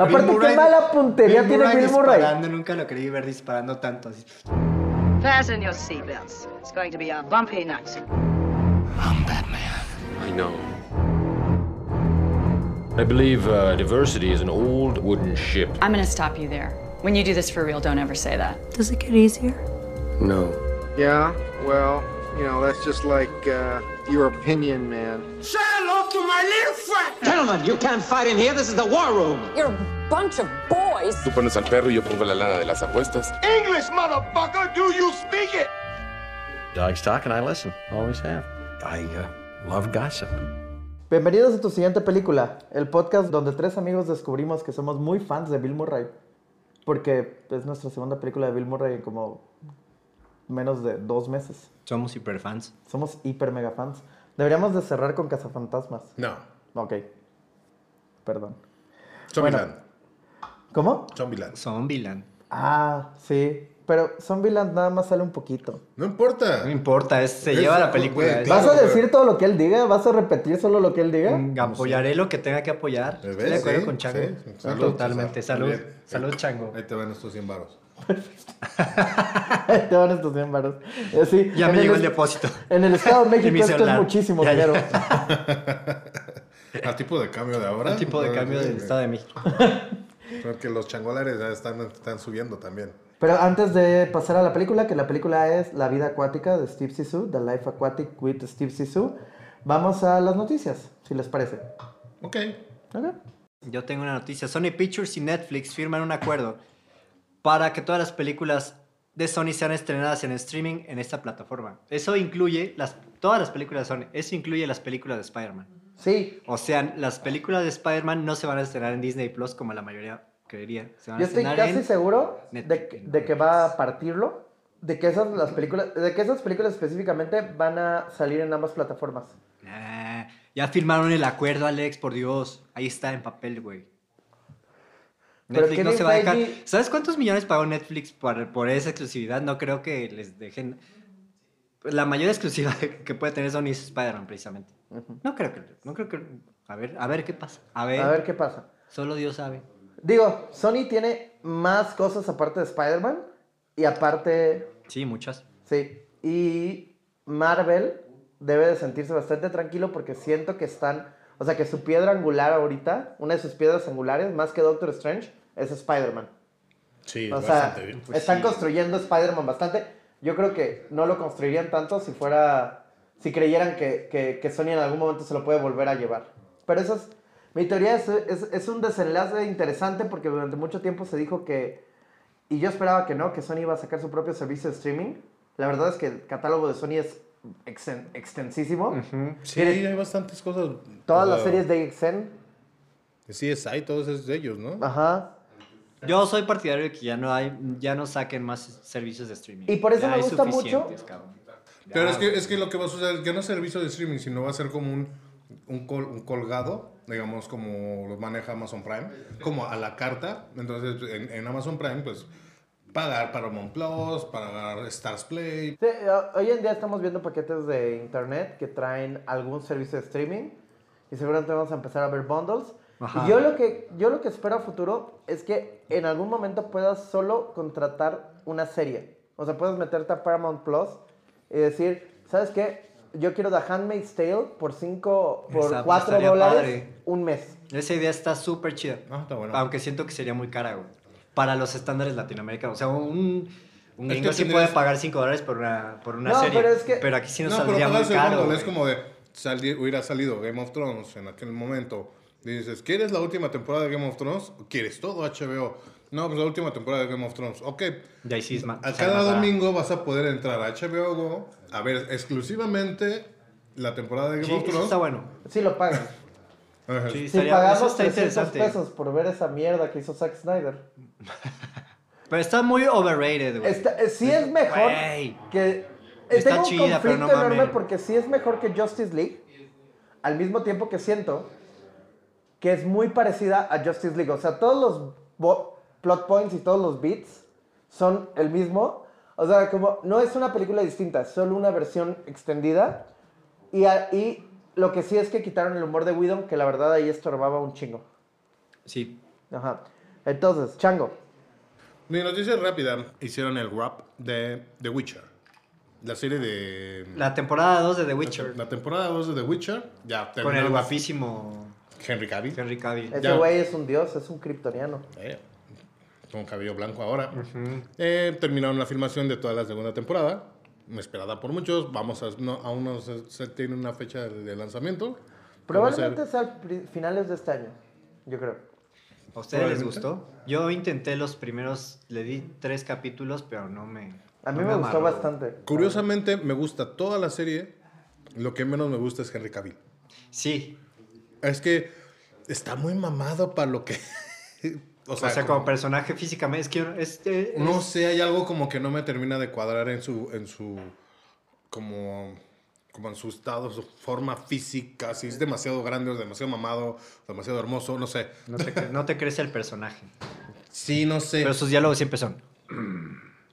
Aparte, Bill qué Murray- mala puntería tiene Bill Murray. disparando, nunca lo creí ver disparando tanto. Así. Fasten your seatbelts. It's going to be a bumpy night. I know. I believe uh, diversity is an old wooden ship. I'm gonna stop you there. When you do this for real, don't ever say that. Does it get easier? No. Yeah, well, you know, that's just like uh, your opinion, man. Gentlemen, you can't fight in here. This is the war room. You're a bunch of boys. Tú pones al perro y yo pongo la lana de las apuestas. English, motherfucker! Do you speak it? Dogs talk and I listen. Always have. I uh, love gossip. Bienvenidos a tu siguiente película, el podcast donde tres amigos descubrimos que somos muy fans de Bill Murray. Porque es nuestra segunda película de Bill Murray en como menos de dos meses. Somos hiperfans. Somos hiper mega fans. Deberíamos de cerrar con Cazafantasmas. No. Ok. Perdón. Zombieland. ¿Cómo? Zombieland. Zombieland. Ah, sí. Pero Zombieland nada más sale un poquito. No importa. No importa, es- se Es- lleva la película. claro, ¿Vas a pero- decir todo lo que él diga? ¿Vas a repetir solo lo que él diga? Mm, Apoyaré lo que tenga que apoyar. ¿Ves? Estoy de acuerdo Sí, con Chango. sí. Salud, Totalmente. Salud. Salud, Chango. Ahí te van estos 100 varos. Te van estos 100 varos. Eh, sí, Ya me llegó el depósito. En el Estado de México esto es muchísimo Ya, ya. dinero. ¿Al tipo de cambio de ahora? El tipo de cambio del. Estado de México. Porque los changolares ya están, están subiendo también. Pero antes de pasar a la película, que la película es La vida acuática de Steve Zissou, The Life Aquatic with Steve Zissou, vamos a las noticias, si les parece. Ok. Ok. Yo tengo una noticia. Sony Pictures y Netflix firman un acuerdo para que todas las películas de Sony sean estrenadas en streaming en esta plataforma. Eso incluye las, todas las películas de Sony. Eso incluye las películas de Spider-Man. Sí, O sea, las películas de Spider-Man no se van a estrenar en Disney Plus como la mayoría creería. Se van yo a estoy casi seguro de, Netflix. que- de que va a partirlo, de que esas las películas, de que esas películas específicamente van a salir en ambas plataformas. Ya firmaron el acuerdo, Alex, por Dios. Ahí está en papel, güey. Pero Netflix no se va a dejar. ¿Sabes cuántos millones pagó Netflix por, por esa exclusividad? No creo que les dejen. La mayor exclusiva que puede tener Sony es Spider-Man, precisamente. No creo que. No creo que. A ver, a ver qué pasa. A ver. A ver qué pasa. Solo Dios sabe. Digo, Sony tiene más cosas aparte de Spider-Man y aparte Sí, muchas. Sí, y Marvel debe de sentirse bastante tranquilo porque siento que están, o sea, que su piedra angular ahorita, una de sus piedras angulares, más que Doctor Strange, es Spider-Man. Sí, O sea, bastante bien. Pues están sí. construyendo Spider-Man bastante. Yo creo que no lo construirían tanto si fuera, si creyeran que, que, que Sony en algún momento se lo puede volver a llevar. Pero eso es, mi teoría es, es, es un desenlace interesante porque durante mucho tiempo se dijo que, y yo esperaba que no, que Sony iba a sacar su propio servicio de streaming. La verdad es que el catálogo de Sony es exten- extensísimo. Sí, hay bastantes cosas. todas las series de XN. CSI, todos esos de ellos, ¿no? Ajá. Yo soy partidario de que ya no hay, ya no saquen más servicios de streaming. Y por eso Ya me gusta mucho- cabrón. Pero Ya. es que, es que lo que va a suceder es que no es servicio de streaming, sino va a ser como un, un, col- un colgado, digamos, como lo maneja Amazon Prime, como a la carta. Entonces, en, en Amazon Prime, pues, pagar Paramount Plus, pagar Stars Play. Sí, hoy en día estamos viendo paquetes de internet que traen algún servicio de streaming y seguramente vamos a empezar a ver bundles. Ajá. Y yo lo que yo lo que espero a futuro es que en algún momento puedas solo contratar una serie. O sea, puedes meterte a Paramount Plus y decir, ¿sabes qué? Yo quiero The Handmaid's Tale por 5 por Esa, 4 estaría dólares padre. un mes. Esa idea está súper chida. Ah, está bueno. Aunque siento que sería muy cara, güey. Para los estándares latinoamericanos. O sea, un, un Es gringo que sí puede pagar 5 dólares por una, por una No, serie. pero es que- Pero aquí sí nos no, pero saldría muy pagarse el caro. es como de, salir, hubiera salido Game of Thrones en aquel momento. Dices, ¿quieres la última temporada de Game of Thrones? ¿O ¿Quieres todo HBO? No, pues la última temporada de Game of Thrones. Ok. Y ahí sí es A cada domingo vas a poder entrar a HBO Go a ver exclusivamente la temporada de Game Sí, of Thrones. está bueno. Sí lo pagan. Sí, Si pagamos está 300 interesante. pesos por ver esa mierda que hizo Zack Snyder. Pero está muy overrated, güey. Está- eh, sí es mejor Güey. que... eh, Está tengo un chida, pero conflicto no enorme mames. porque sí es mejor que Justice League, al mismo tiempo que siento que es muy parecida a Justice League. O sea, todos los plot points y todos los beats son el mismo. O sea, como no es una película distinta, es solo una versión extendida. Y, a- y lo que sí es que quitaron el humor de Widom, que la verdad ahí estorbaba un chingo. Sí. Ajá. Entonces, Chango. Mi noticia rápida. Hicieron el wrap de The Witcher. La serie de... La temporada 2 de The Witcher. La temporada 2 de The Witcher. Ya Con el guapísimo Henry Cavill. Henry Cavill. Ese güey es un dios, es un kryptoniano. Eh, con cabello blanco ahora. Eh, terminaron la filmación de toda la segunda temporada. Esperada por muchos. Vamos a... No, aún no se, se tiene una fecha de, de lanzamiento. ser- Probablemente sea finales de este año, yo creo. ¿A ustedes les gustó? Yo intenté los primeros, le di tres capítulos, pero no me. A mí no me, gustó amarró. bastante. Curiosamente, me gusta toda la serie. Lo que menos me gusta es Henry Cavill. Sí. Es que está muy mamado para lo que... O sea, como personaje físicamente, es que este. No es- sé, hay algo como que no me termina de cuadrar en su, en su, como, como en su estado, su forma física, si es demasiado grande, o demasiado mamado, demasiado hermoso, no sé. No te, cre- no te crece el personaje. Sí, no sé. Pero sus diálogos siempre son.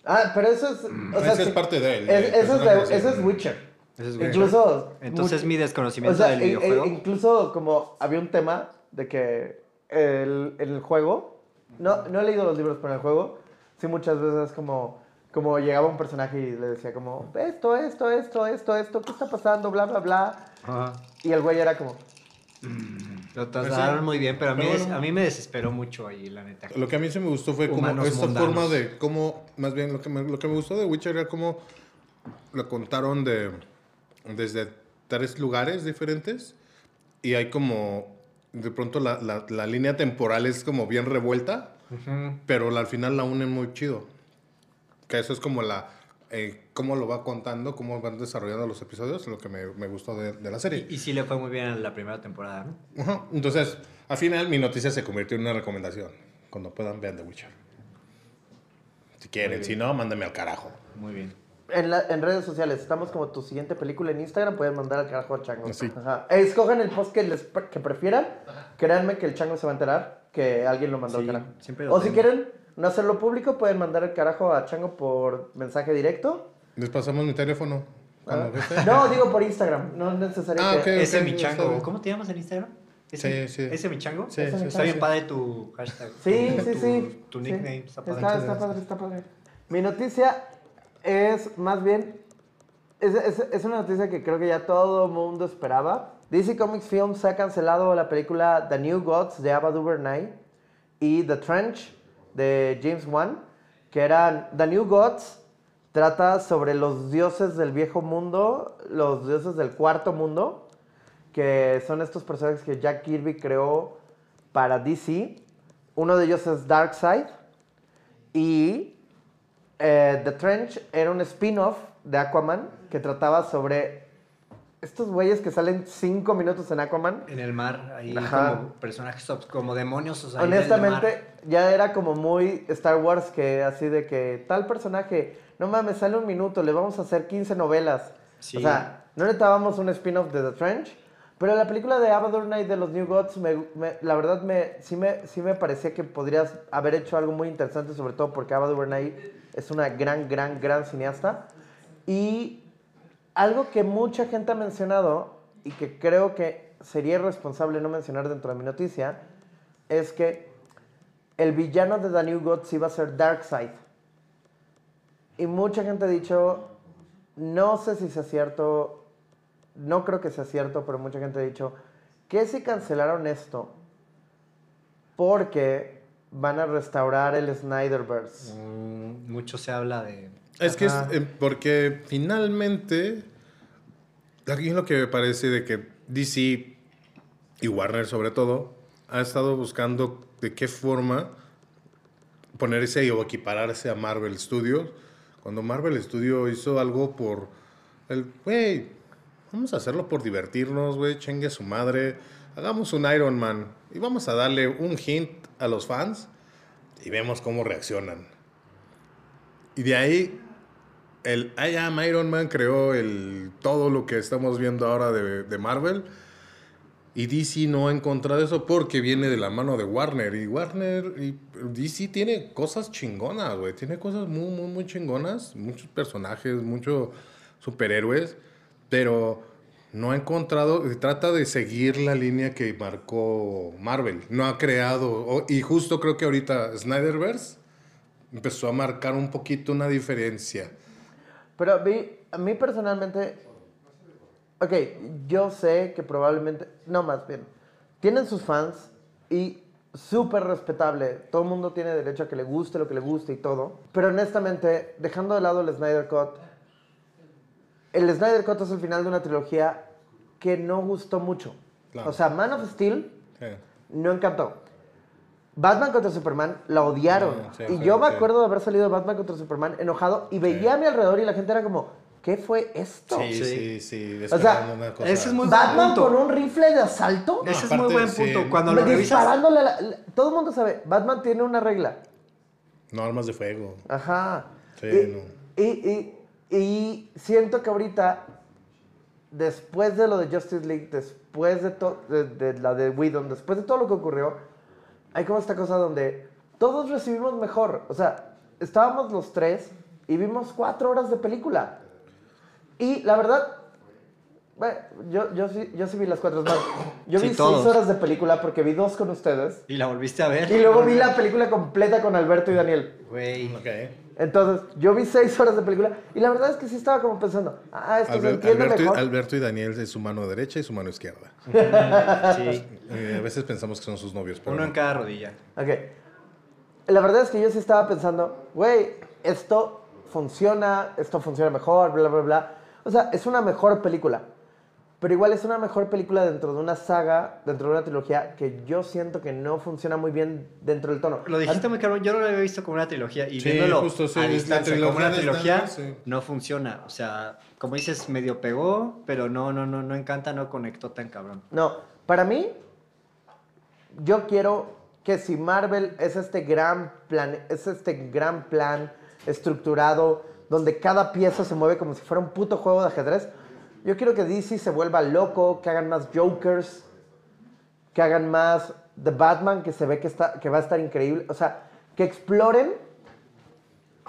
Ah, pero eso es. O sea, Ese es parte de él, es- eso, es personaje, de- eso es Witcher. Es. Incluso. Entonces, mucho- mi desconocimiento o sea, del e- e- videojuego. incluso como había un tema de que el, en el juego. No, no he leído los libros, pero en el juego. Sí, muchas veces como. Como llegaba un personaje y le decía como, esto, esto, esto, esto, esto, ¿qué está pasando? Bla, bla, bla. Ajá. Y el güey era como, Lo trasladaron muy bien, pero a mí, Pero des- bueno. a mí me desesperó mucho ahí, la neta. Lo que a mí sí me gustó fue como Humanos esta mundanos. forma de cómo, más bien lo que me, lo que me gustó de Witcher era cómo lo contaron de, desde tres lugares diferentes y hay como, de pronto la, la- la línea temporal es como bien revuelta, pero la- al final la unen muy chido. Que eso es como la, eh, cómo lo va contando, cómo van desarrollando los episodios, lo que me, me gustó de, de la serie. Y sí le fue muy bien en la primera temporada, ¿no? Ajá. Entonces, al final mi noticia se convirtió en una recomendación. Cuando puedan, vean The Witcher. Si quieren, si no, mándame al carajo. Muy bien. En, la- en redes sociales, estamos como tu siguiente película en Instagram, pueden mandar al carajo a Chango. Sí. Ajá. Escojan el post que, les, que prefieran. Créanme que el Chango se va a enterar que alguien lo mandó Sí, al carajo. siempre lo O si quieren no hacerlo público, pueden mandar el carajo a Chango por mensaje directo. Les pasamos mi teléfono. Cuando Ah. No, digo por Instagram, no es necesario Ah, que... ok. Ese mi chango. ¿Cómo te llamas en Instagram? ¿Ese, Sí, sí. ¿Ese mi chango? Sí, Ese sí, mi Está bien padre tu hashtag. Sí, tu, sí, sí. Tu nickname está padre. Está, está padre, está padre. Mi noticia es más bien. Es, es, es una noticia que creo que ya todo mundo esperaba. DC Comics Films ha cancelado la película The New Gods de Ava DuVernay y The Trench de James Wan, que eran The New Gods. Trata sobre los dioses del viejo mundo, los dioses del cuarto mundo, que son estos personajes que Jack Kirby creó para DC. Uno de ellos es Darkseid. Y eh, The Trench era un spin-off de Aquaman que trataba sobre estos güeyes que salen cinco minutos en Aquaman. En el mar, ahí Ajá. como personajes como demonios. O sea, del Honestamente, mar. ya era como muy Star Wars que así de que tal personaje, no mames, sale un minuto, le vamos a hacer 15 novelas. Sí. O sea, no necesitábamos un spin-off de The Trench. Pero la película de Ava DuVernay de los New Gods, me- me- la verdad, me, sí, me, sí me parecía que podrías haber hecho algo muy interesante, sobre todo porque Ava DuVernay es una gran, gran, gran cineasta. Y algo que mucha gente ha mencionado y que creo que sería irresponsable no mencionar dentro de mi noticia es que el villano de The New Gods iba a ser Darkseid. Y mucha gente ha dicho, no sé si sea cierto, no creo que sea cierto, pero mucha gente ha dicho, que si cancelaron esto porque van a restaurar el Snyderverse. Mm, mucho se habla de. Es que es eh, porque finalmente, aquí es lo que me parece de que DC y Warner sobre todo ha estado buscando de qué forma ponerse o equipararse a Marvel Studios. Cuando Marvel Studio hizo algo por el, güey, vamos a hacerlo por divertirnos, güey, chengue su madre, hagamos un Iron Man y vamos a darle un hint a los fans y vemos cómo reaccionan. Y de ahí el I Am Iron Man creó el, todo lo que estamos viendo ahora de, de Marvel. Y DC no ha encontrado eso porque viene de la mano de Warner. Y Warner y DC tiene cosas chingonas, güey. Tiene cosas muy, muy, muy chingonas. Muchos personajes, muchos superhéroes. Pero no ha encontrado, trata de seguir la línea que marcó Marvel. No ha creado, y justo creo que ahorita Snyderverse empezó a marcar un poquito una diferencia. Pero a mí, a mí personalmente, ok, yo sé que probablemente, no más bien, tienen sus fans y súper respetable, todo el mundo tiene derecho a que le guste lo que le guste y todo, pero honestamente, dejando de lado el Snyder Cut, el Snyder Cut es el final de una trilogía que no gustó mucho. Claro. O sea, Man of Steel no encantó. Batman contra Superman la odiaron. Sí, y sí, yo me acuerdo de haber salido de Batman contra Superman enojado y veía a mi alrededor y la gente era como, ¿qué fue esto? Sí, Sí. sí, sí. O sea, esperando una cosa. ese es muy- Batman punto. con un rifle de asalto. Ese es aparte, muy buen sí. punto. Cuando lo revisas. disparándole a la- la- todo el mundo sabe, Batman tiene una regla. No armas de fuego. Ajá. Sí, y, no. y, y- y siento que ahorita, después de lo de Justice League, después de, to- de, de la de Whedon, después de todo lo que ocurrió, hay como esta cosa donde todos recibimos mejor. O sea, estábamos los tres y vimos cuatro horas de película. Y la verdad, bueno, yo, yo, sí, yo sí vi las cuatro. Más, yo Sí, vi todos. seis horas de película porque vi dos con ustedes. Y la volviste a ver. Y luego vi la película completa con Alberto y Daniel. Güey. Ok. Entonces, yo vi seis horas de película y la verdad es que sí estaba como pensando, ah, esto se Alber- entiende Alberto, y, mejor. Alberto y Daniel es su mano derecha y su mano izquierda. Sí. Eh, a veces pensamos que son sus novios, pero Uno no. en cada rodilla. Ok. La verdad es que yo sí estaba pensando, güey, esto funciona, esto funciona mejor, bla, bla, bla. O sea, es una mejor película. Pero igual es una mejor película dentro de una saga, dentro de una trilogía que yo siento que no funciona muy bien dentro del tono. Lo dijiste muy cabrón, yo no lo había visto como una trilogía y Sí, viéndolo justo, sí, a distancia como una trilogía sí. no funciona. O sea, como dices, medio pegó, pero no, no, no, no encanta, no conectó tan cabrón. No, para mí, yo quiero que si Marvel es este gran plan, es este gran plan estructurado donde cada pieza se mueve como si fuera un puto juego de ajedrez, yo quiero que DC se vuelva loco, que hagan más Jokers, que hagan más The Batman, que se ve que, está, que va a estar increíble. O sea, que exploren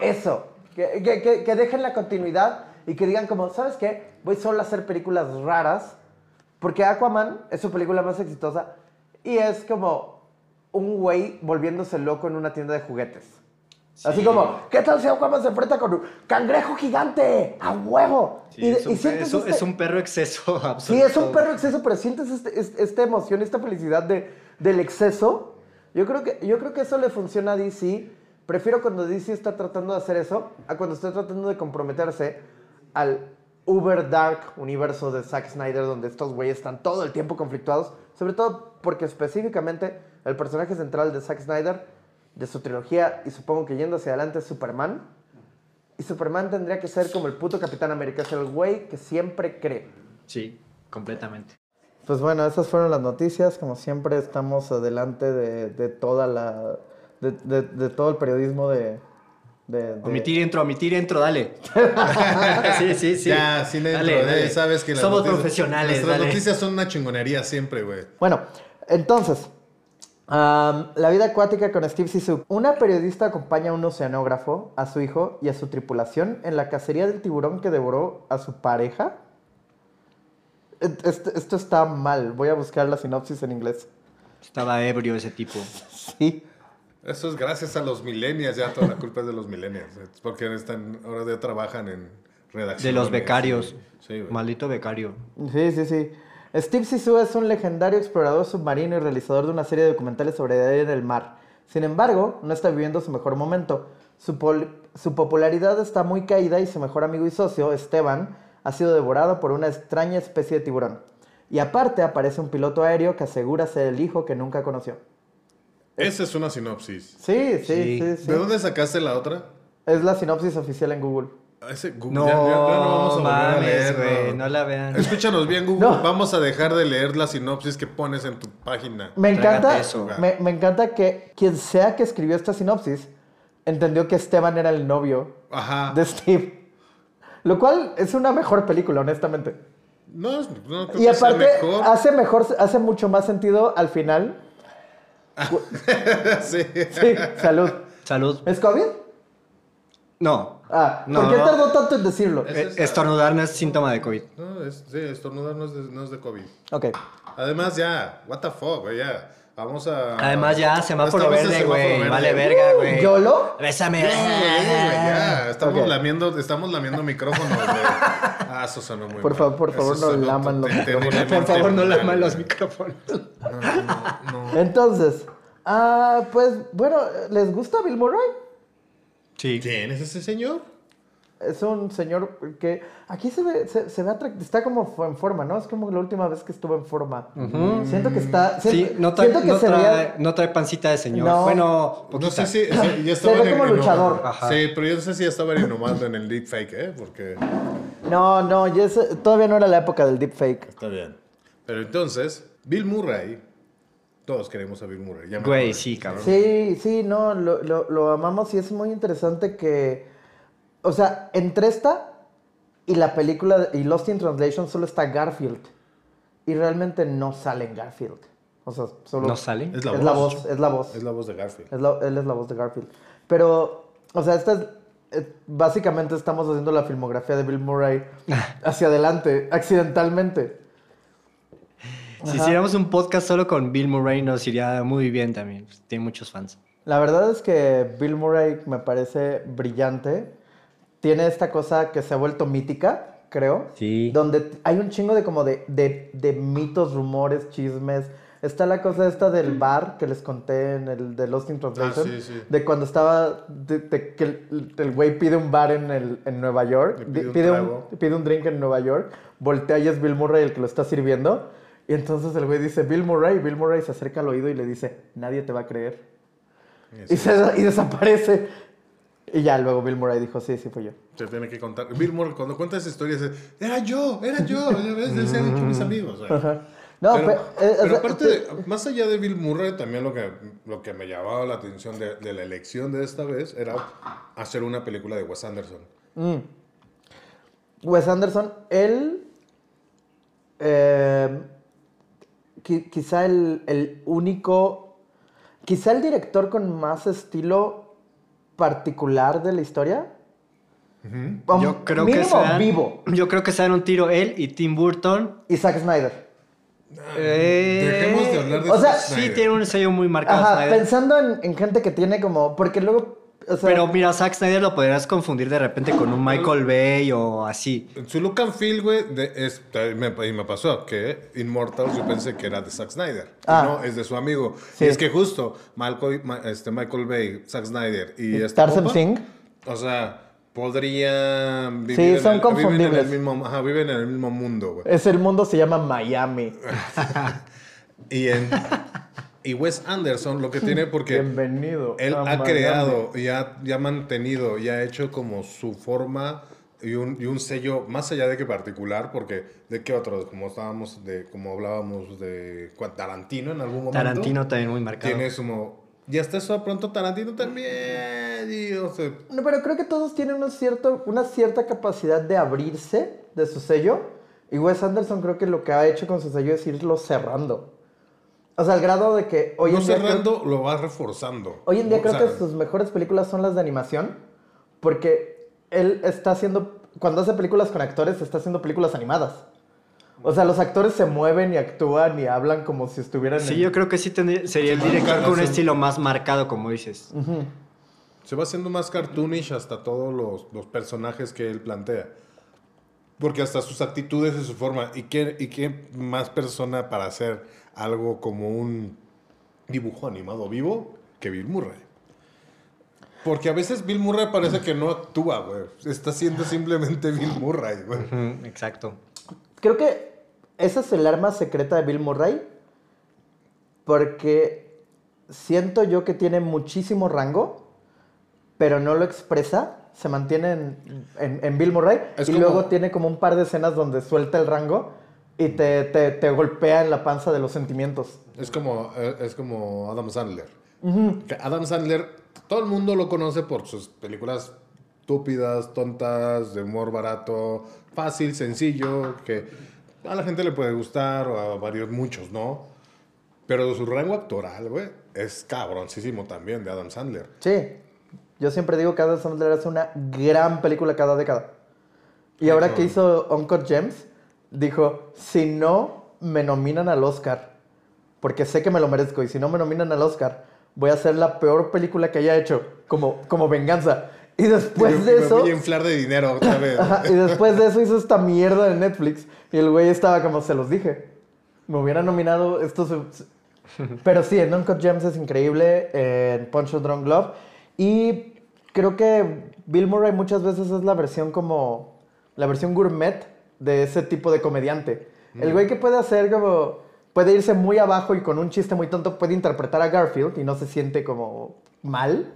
eso, que, que- que- dejen la continuidad y que digan como, ¿sabes qué? Voy solo a hacer películas raras, porque Aquaman es su película más exitosa y es como un güey volviéndose loco en una tienda de juguetes. Así como, ¿qué tal si Aquaman se enfrenta con un cangrejo gigante? ¡A huevo! Sí, y, es, un, y sientes es este- es un perro exceso absoluto. Sí, es un perro exceso, pero sientes este- esta emoción, esta felicidad de, del exceso. Yo creo, que, yo creo que eso le funciona a DC. Prefiero cuando DC está tratando de hacer eso a cuando está tratando de comprometerse al uber dark universo de Zack Snyder, donde estos güeyes están todo el tiempo conflictuados. Sobre todo porque específicamente el personaje central de Zack Snyder, de su trilogía, y supongo que yendo hacia adelante, es Superman. Y Superman tendría que ser como el puto Capitán América, es el güey que siempre cree. Sí, completamente. Pues bueno, esas fueron las noticias. Como siempre, estamos adelante de, de toda la. De, de- de todo el periodismo de. de- de- Omitir intro, omitir intro, dale. sí, sí, sí. Ya, sin intro, Dale, eh, dale. sabes que las Somos noticias- profesionales, Nuestras dale. noticias son una chingonería siempre, güey. Bueno, entonces. Am, la vida acuática con Steve Sisu. Una periodista acompaña a un oceanógrafo, a su hijo y a su tripulación en la cacería del tiburón que devoró a su pareja. Esto, esto está mal. Voy a buscar la sinopsis en inglés. Estaba ebrio ese tipo. Sí. Eso es gracias a los millennials, ya toda la culpa es de los millennials. Es porque están, ahora ya trabajan en redacción. De los becarios. Sí. Maldito becario. Sí, sí, sí. Steve Sisu es un legendario explorador submarino y realizador de una serie de documentales sobre la vida en el mar. Sin embargo, no está viviendo su mejor momento. Su, popularidad está muy caída y su mejor amigo y socio, Esteban, ha sido devorado por una extraña especie de tiburón. Y aparte aparece un piloto aéreo que asegura ser el hijo que nunca conoció. Esa es una sinopsis. Sí, sí, Sí. sí, sí. ¿De dónde sacaste la otra? Es la sinopsis oficial en Google. Ese Google, No, ya, ya- ya no vamos a volver a mames, leer. güey, no la vean. Escúchanos bien, Google. No. Vamos a dejar de leer la sinopsis que pones en tu página. Me encanta, eso. me, me encanta que quien sea que escribió esta sinopsis entendió que Esteban era el novio Ajá. de Steve. Lo cual es una mejor película, honestamente. No, no creo Y que sea aparte, mejor. hace mejor, hace mucho más sentido al final. sí. Sí, salud. Salud. ¿Es COVID? No. Ah, No. ¿por qué tardó tanto en decirlo? Es Eh, Estornudar no es síntoma de COVID. No, es, sí, estornudar no es de, no es de COVID. Ok. Además, ya, what the fuck, güey, ya. Vamos a. Además, ya, semáforo verde, semáforo güey. verde. Vale verga, güey. ¿Yolo? Bésame. No, güey, ya. Estamos Ok. lamiendo, estamos lamiendo micrófonos, güey. Ah, eso sonó muy Por mal. favor, por Eso favor, no laman los terriblemente Por favor, no laman los micrófonos. No, no, no. Entonces, ah, pues bueno, ¿les gusta Bill Murray? Sí. ¿Quién es ese señor? Es un señor que aquí se ve, se, se ve está como en forma, ¿no? Es como la última vez que estuvo en forma. Siento que está. Sí, siento- no trae, siento que no, se trae, veía- no trae pancita de señor. No. Bueno, No sé si. ya Se ve en- como en- luchador. Ajá. Sí, pero yo no sé si ya estaba innovando en el deepfake, ¿eh? Porque. No, no, ya todavía no era la época del deepfake. Está bien. Pero entonces, Bill Murray. Todos queremos a Bill Murray. ya me Güey, sí, cabrón. Sí, sí, no, lo, lo, lo amamos y es muy interesante que. O sea, entre esta y la película y Lost in Translation solo está Garfield. Y realmente no sale en Garfield. O sea, solo. ¿No sale? Es la es voz. la voz, es la voz. Es la voz de Garfield. Es la- él es la voz de Garfield. Pero, o sea, esta es, eh, básicamente estamos haciendo la filmografía de Bill Murray hacia adelante, accidentalmente. Si hiciéramos un podcast solo con Bill Murray nos iría muy bien también. Tiene muchos fans. La verdad es que Bill Murray me parece brillante. Tiene esta cosa que se ha vuelto mítica, creo. Sí. Donde hay un chingo de como de, de, de mitos, rumores, chismes. Está la cosa esta del bar que les conté en el de Lost in Translation. Ah, sí, sí. De cuando estaba, de, de que el güey pide un bar en, el, en Nueva York. Pide un pide, un, trago. pide un drink en Nueva York. Voltea y es Bill Murray el que lo está sirviendo. Y entonces el güey dice, Bill Murray. Bill Murray se acerca al oído y le dice, nadie te va a creer. Y, se, y desaparece. Y ya luego Bill Murray dijo, sí, sí fui yo. Se tiene que contar. Bill Murray, cuando cuenta esa historia, dice: Era yo, era yo. Ya ves, les he dicho a mis amigos. No, pero, pe- eh, pero aparte, de- más allá de Bill Murray, también lo que, lo que me llamaba la atención de, de la elección de esta vez era hacer una película de Wes Anderson. Wes Anderson, él. Qui- quizá el, el único. Quizá el director con más estilo particular de la historia. Um, Yo creo que mínimo se dan, vivo. Yo creo que se dan un tiro él y Tim Burton. Y Zack Snyder. Eh, Dejemos de hablar de o sea, Zack Sí, Snyder. tiene un sello muy marcado. Ajá, Snyder. pensando en, en gente que tiene como. Porque luego. O sea, Pero mira, Zack Snyder lo podrías confundir de repente con un Michael Bay o así. Su look and feel, güey, es- me, y me pasó que Immortals yo pensé que era de Zack Snyder. Ah. no, es de su amigo. Sí. Y es que justo este, Michael Bay, Zack Snyder y, Y este Tarsem compa, Singh. O sea, podrían vivir, Sí, en son el, viven en confundibles. el mismo, ajá, viven en el mismo mundo, güey. Es el mundo se llama Miami. Y, en, y Wes Anderson lo que tiene, porque Bienvenido. él a ha Miami. creado y ha, y ha mantenido y ha hecho como su forma y un, y un sello más allá de que particular, porque de qué otros, como estábamos, de, como hablábamos de Tarantino en algún momento. Tarantino también muy marcado. Tiene como... Y hasta eso de pronto Tarantino también. Y, o sea, No, pero creo que todos tienen un cierto, una cierta capacidad de abrirse de su sello. Y Wes Anderson creo que lo que ha hecho con su sello es irlo cerrando. O sea, al grado de que hoy no en día. creo- cerrando, lo va reforzando. hoy en día O creo sea, que sus mejores películas son las de animación. Porque él está haciendo. Cuando hace películas con actores, está haciendo películas animadas. O sea, los actores se mueven y actúan y hablan como si estuvieran Sí, en- yo creo que sí tendría- sería el director con un estilo más marcado, como dices. Se va haciendo más cartoonish hasta todos los, los personajes que él plantea. Porque hasta sus actitudes y su forma. ¿Y qué, ¿Y qué más persona para hacer algo como un dibujo animado vivo que Bill Murray? Porque a veces Bill Murray parece que no actúa, güey. Está siendo simplemente Bill Murray, güey. Exacto. Creo que esa es el arma secreta de Bill Murray. Porque siento yo que tiene muchísimo rango, pero no lo expresa. Se mantiene en, en- en Bill Murray. Es y como- luego tiene como un par de escenas donde suelta el rango y te, te- te golpea en la panza de los sentimientos. Es como, eh, es como Adam Sandler. Adam Sandler, todo el mundo lo conoce por sus películas estúpidas, tontas, de humor barato, fácil, sencillo, que a la gente le puede gustar, o a varios, muchos, ¿no? Pero su rango actoral, güey, es cabroncísimo también de Adam Sandler. Sí. Yo siempre digo que Adam Sandler hace una gran película cada década. Y ahora que hizo Uncut Gems, dijo, si no me nominan al Oscar, porque sé que me lo merezco, y si no me nominan al Oscar, voy a hacer la peor película que haya hecho, como, como venganza. Y después de me eso... voy a inflar de dinero otra vez. Y después de eso hizo esta mierda de Netflix. Y el güey estaba como, se los dije. Me hubiera nominado esto. se- se- Pero sí, en Uncut Gems es increíble. En Punch a Drunk Love. Y creo que Bill Murray muchas veces es la versión como. La versión gourmet de ese tipo de comediante. El güey que puede hacer como. Puede irse muy abajo y con un chiste muy tonto puede interpretar a Garfield y no se siente como mal.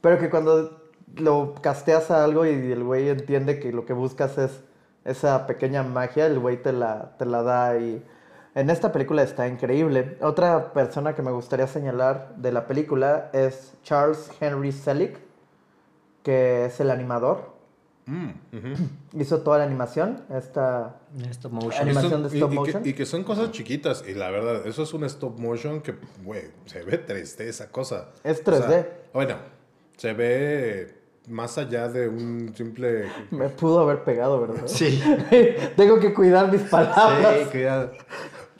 Pero que cuando lo casteas a algo y el güey entiende que lo que buscas es esa pequeña magia, el güey te la, te la da y en esta película está increíble. Otra persona que me gustaría señalar de la película es Charles Henry Selick, que es el animador. Mm. Hizo toda la animación, esta Stop motion. animación de y- stop y que- motion. Y, que son cosas chiquitas. Y la verdad, eso es un stop motion que, güey, se ve 3D esa cosa. Es O sea, 3D. bueno, se ve más allá de un simple... Me pudo haber pegado, ¿verdad? Sí. Tengo que cuidar mis palabras. Sí, cuidado.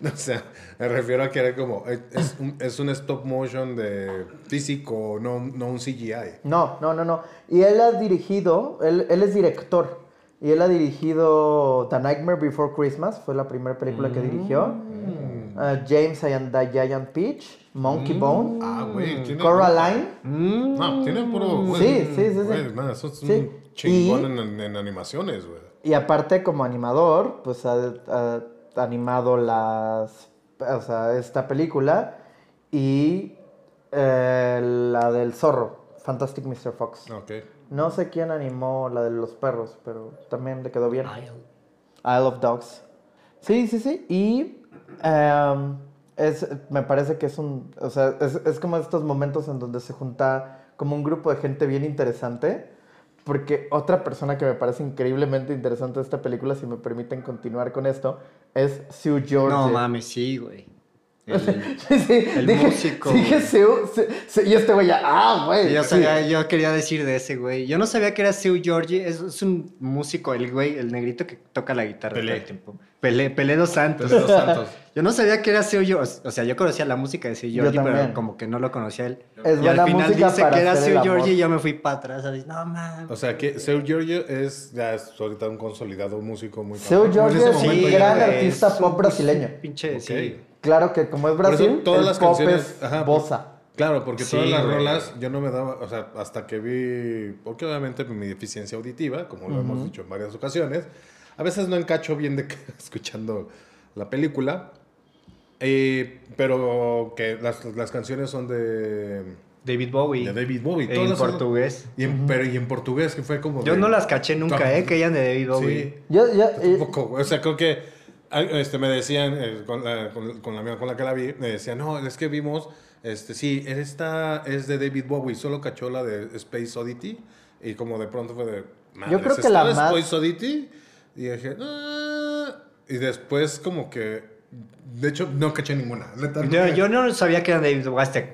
O sea, me refiero a que era como... Es un, es un stop motion de físico, no, no un CGI. No, no, no, no. Y él ha dirigido, él, él es director. Y él ha dirigido The Nightmare Before Christmas, fue la primera película que dirigió. Mm. Uh, James and the Giant Peach, Monkey Bone, Ah, güey. tiene- Coraline. No, tiene puro... Sí, sí, sí, sí. eso es Sí. un chingón Y- en, en animaciones, güey. Y aparte, como animador, pues ha, ha animado las, o sea, esta película y eh, la del zorro, Fantastic Mr. Fox. Ok. No sé quién animó la de los perros, pero también le quedó bien. Isle of Dogs. Sí, sí, sí. Y em, es, me parece que es un. O sea, es, es como estos momentos en donde se junta como un grupo de gente bien interesante. Porque otra persona que me parece increíblemente interesante de esta película, si me permiten continuar con esto, es Sue George. No mames, sí, güey. El- Sí, sí, el dije- músico, Dije Sue- y este güey ya, ah, güey. yo, sí. sabía- yo quería decir de ese güey. Yo no sabía que era Seu Georgie. Es, es un músico, el güey, el negrito que toca la guitarra Pelé. todo el tiempo. Pelé, Pelé dos Santos. Pelé dos Santos. Yo no sabía que era Seu Georgie. O sea, yo conocía la música de Seu también. pero como que no lo conocía él. Es y al final música dice para que era Seu. Georgie y yo me fui para atrás. No mames. O sea, que Seu Giorgio es ya es ahorita un consolidado músico muy Seu ese es un gran artista pop brasileño. Pinche, sí. Claro que como es Por eso Brasil, todas el las pop canciones, es ajá, bossa. Claro, porque todas Sí, las güey. rolas yo no me daba, o sea, hasta que vi, porque obviamente mi deficiencia auditiva, como lo hemos dicho en varias ocasiones, a veces no encacho bien de que escuchando la película, eh, pero que las, las canciones son de, David Bowie. de David Bowie. En todas son- portugués. y en- Pero y en portugués, que fue como... Yo de- no las caché nunca, ¿eh? Que eran de David Bowie. Sí. Yo, yo, eh, Tampoco, güey. o sea, creo que este, me decían, eh, con, la, con, con la amiga con la que la vi, me decían, no, es que vimos, este, sí, esta es de David Bowie, solo cachó la de Space Oddity, y como de pronto fue de, Yo creo que ¿está la más- Space Oddity, y dije, "Ah", y después como que, de hecho, no caché ninguna. Yo, yo no sabía que era David Bowie hasta,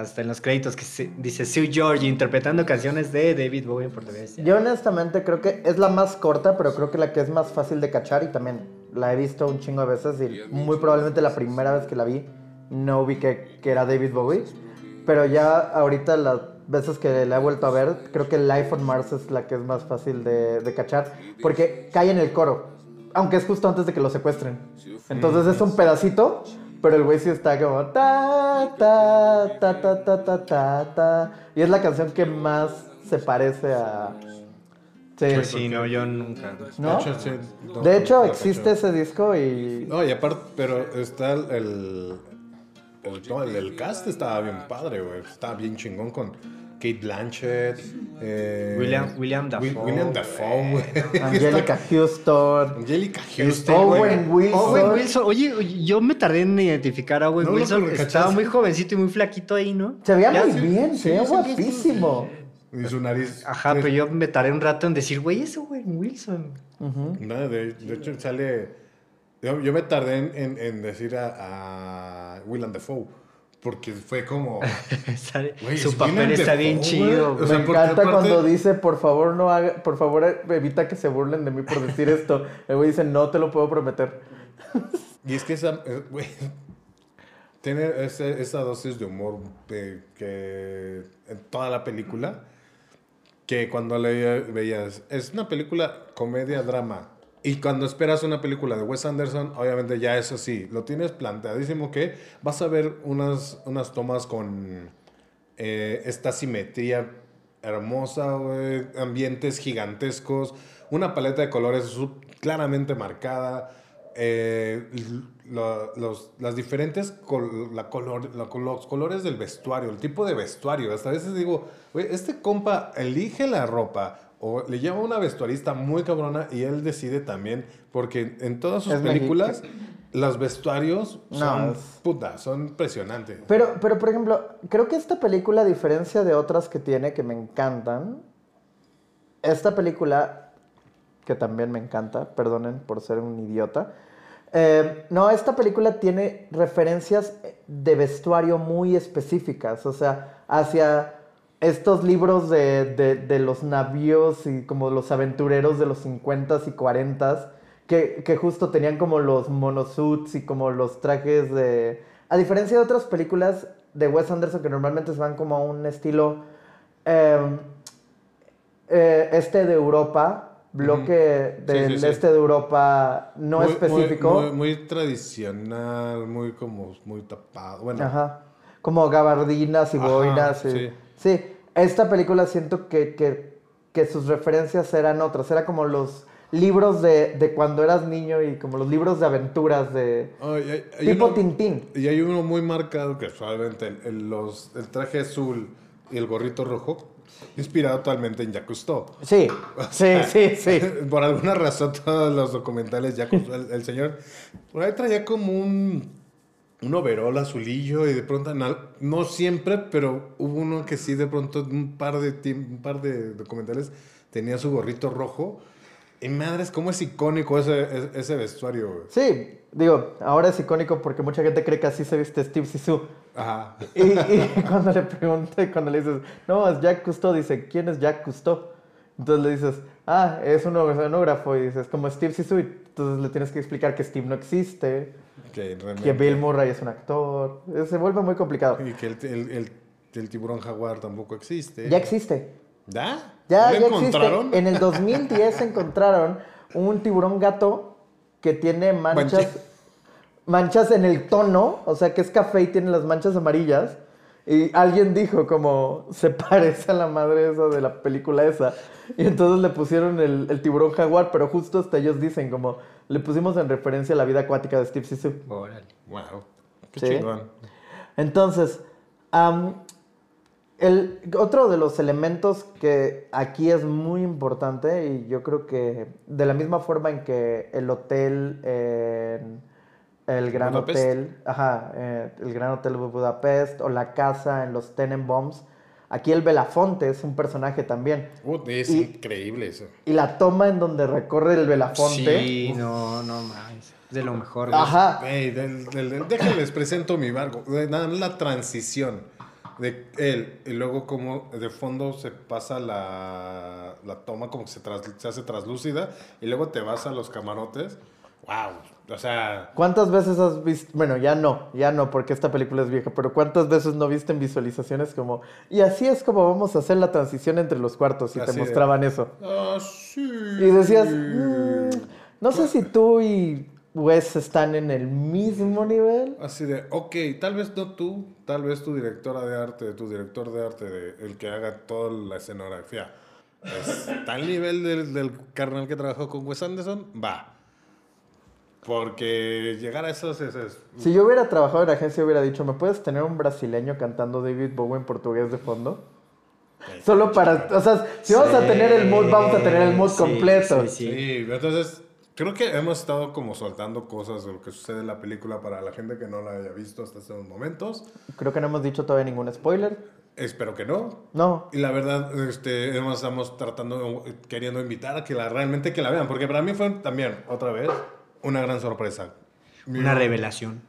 hasta en los créditos que se- dice Sue George interpretando canciones de David Bowie en portugués. yo honestamente creo que es la más corta, pero creo que la que es más fácil de cachar y también la he visto un chingo de veces y muy probablemente la primera vez que la vi no ubiqué que era David Bowie. Pero ya ahorita las veces que la he vuelto a ver, creo que Life on Mars es la que es más fácil de, de cachar. Porque cae en el coro, aunque es justo antes de que lo secuestren. Entonces es un pedacito, pero el güey sí está como ta, ta, ta, ta, ta, ta, ta, ta. Y es la canción que más se parece a, Sí. Pues sí, no, yo nunca. ¿No? De hecho, sí, no, De hecho, no existe ese disco y No, y aparte, pero está el. el, el- no, el- el cast estaba bien padre, güey. Estaba bien chingón con Kate Blanchett. eh, William- William Wi- Dafoe, William. Dafoe, güey. Angelica Houston. Angelica Houston. Owen Wilson. Owen Wilson. Oye, yo me tardé en identificar a Owen No Wilson. Estaba muy jovencito y muy flaquito ahí, ¿no? Se veía Ya muy bien, se veía sí, sí, sí, guapísimo. Y su nariz. Ajá, pero yo me tardé un rato en decir, güey, ese Owen Wilson. No, de, de hecho, sale. Yo, yo me tardé en, en- en decir a, a William Dafoe. porque fue como... Güey, Su es papel está bien chido. güey. O sea, Me encanta aparte- cuando dice, por favor, no haga, por favor, evita que se burlen de mí por decir esto. El güey dice, no te lo puedo prometer. Y es que esa, eh, güey, tiene ese- esa dosis de humor que en toda la película, que cuando le veías, es una película comedia-drama. Y cuando esperas una película de Wes Anderson, obviamente ya eso sí, lo tienes planteadísimo que vas a ver unas, unas tomas con eh, esta simetría hermosa, ambientes gigantescos, una paleta de colores claramente marcada, eh, lo- los, las diferentes col- la color, la los colores del vestuario, el tipo de vestuario. Hasta a veces digo, este compa elige la ropa o le lleva una vestuarista muy cabrona y él decide también, porque en todas sus Es películas los vestuarios son, puta, son impresionantes. Pero, pero, por ejemplo, creo que esta película, a diferencia de otras que tiene que me encantan, esta película, que también me encanta, perdonen por ser un idiota, eh, no, esta película tiene referencias de vestuario muy específicas, o sea, hacia estos libros de, de- los navíos y como los aventureros de los 50s y 40s, que, que justo tenían como los monosuits y como los trajes de... A diferencia de otras películas de Wes Anderson que normalmente se van como a un estilo eh, eh, este de Europa, bloque del sí, sí. este de Europa no Muy- específico. Muy, muy- muy tradicional, muy como muy tapado. Bueno, Ajá. Como gabardinas y Ajá, boinas. y- sí. sí. esta película siento que, que, que sus referencias eran otras. Era como los libros de, de cuando eras niño y como los libros de aventuras de... Ay, hay- hay tipo uno- Tintín. Y hay uno muy marcado que probablemente el, el- los, el traje azul y el gorrito rojo, inspirado totalmente en Jacques Cousteau. Sí, sí, sí, sí. Por alguna razón, todos los documentales, Jacques Cousteau, el, el señor, por ahí traía como un, un overol azulillo y de pronto, no siempre, pero hubo uno que sí, de pronto, un par de, un par de documentales, tenía su gorrito rojo. Y madres, cómo es icónico ese, ese- ese vestuario, güey. Sí, digo, ahora es icónico porque mucha gente cree que así se viste Steve Sisu. Ajá. Y, y cuando le pregunté, cuando le dices, no, es Jack Cousteau, dice, ¿quién es Jack Cousteau? Entonces le dices, ah, es un oceanógrafo, y dices, como Steve Sisu, y entonces le tienes que explicar que Steve no existe, Que, que Bill Murray es un actor, se vuelve muy complicado. Y que el, el, el- el tiburón jaguar tampoco existe. Ya existe, ¿Ya? ya, ¿Lo ya encontraron? existe. En el 2010 encontraron un tiburón gato que tiene manchas, Mancha. Manchas en el tono, o sea que es café y tiene las manchas amarillas. Y alguien dijo como, se parece a la madre esa de la película esa. Y entonces le pusieron el, el tiburón jaguar, pero justo hasta ellos dicen como, le pusimos en referencia a la vida acuática de Steve Sisu. Órale. Wow. Qué Sí. chingón. Entonces, el, otro de los elementos que aquí es muy importante, y yo creo que de la misma forma en que el hotel, en el Gran Budapest. Hotel, ajá, eh, el Gran Hotel de Budapest, o la casa en los Tenenbaums, aquí el Belafonte es un personaje también. Uh, es Y- increíble eso. Y la toma en donde recorre el Belafonte. Sí, no, no mames. Es de lo mejor. güey. Ajá. Ey, del- del- del- déjenles presento mi barco. Más la transición de él y luego como de fondo se pasa la, la toma como que se, tras- se hace traslúcida y luego te vas a los camarotes. Wow. O sea, ¿Cuántas veces has visto? Bueno, ya no, ya no, porque esta película es vieja, pero ¿cuántas veces no viste en visualizaciones como... Y así es como vamos a hacer la transición entre los cuartos y Así te de- mostraban eso. ah, sí. Y decías, "Mm, no sé si tú y Wes están en el mismo nivel. Así de, ok, tal vez no tú, tal vez tu directora de arte, tu director de arte, de- el que haga toda la escenografía. ¿Está al nivel del, del carnal que trabajó con Wes Anderson? Va. Porque llegar a esos es... es- Si yo hubiera trabajado en agencia, hubiera dicho, ¿me puedes tener un brasileño cantando David Bowie en portugués de fondo? Solo para, o sea, si vamos a tener el mood, vamos a tener el mood Sí, completo. sí, sí. Sí, entonces creo que hemos estado como soltando cosas de lo que sucede en la película para la gente que no la haya visto hasta estos momentos. Creo que no hemos dicho todavía ningún spoiler. Espero que no. No, Y la verdad, este, hemos- estamos tratando, queriendo invitar a que la, realmente que la vean, porque para mí fue también, otra vez, una gran sorpresa. Una revelación.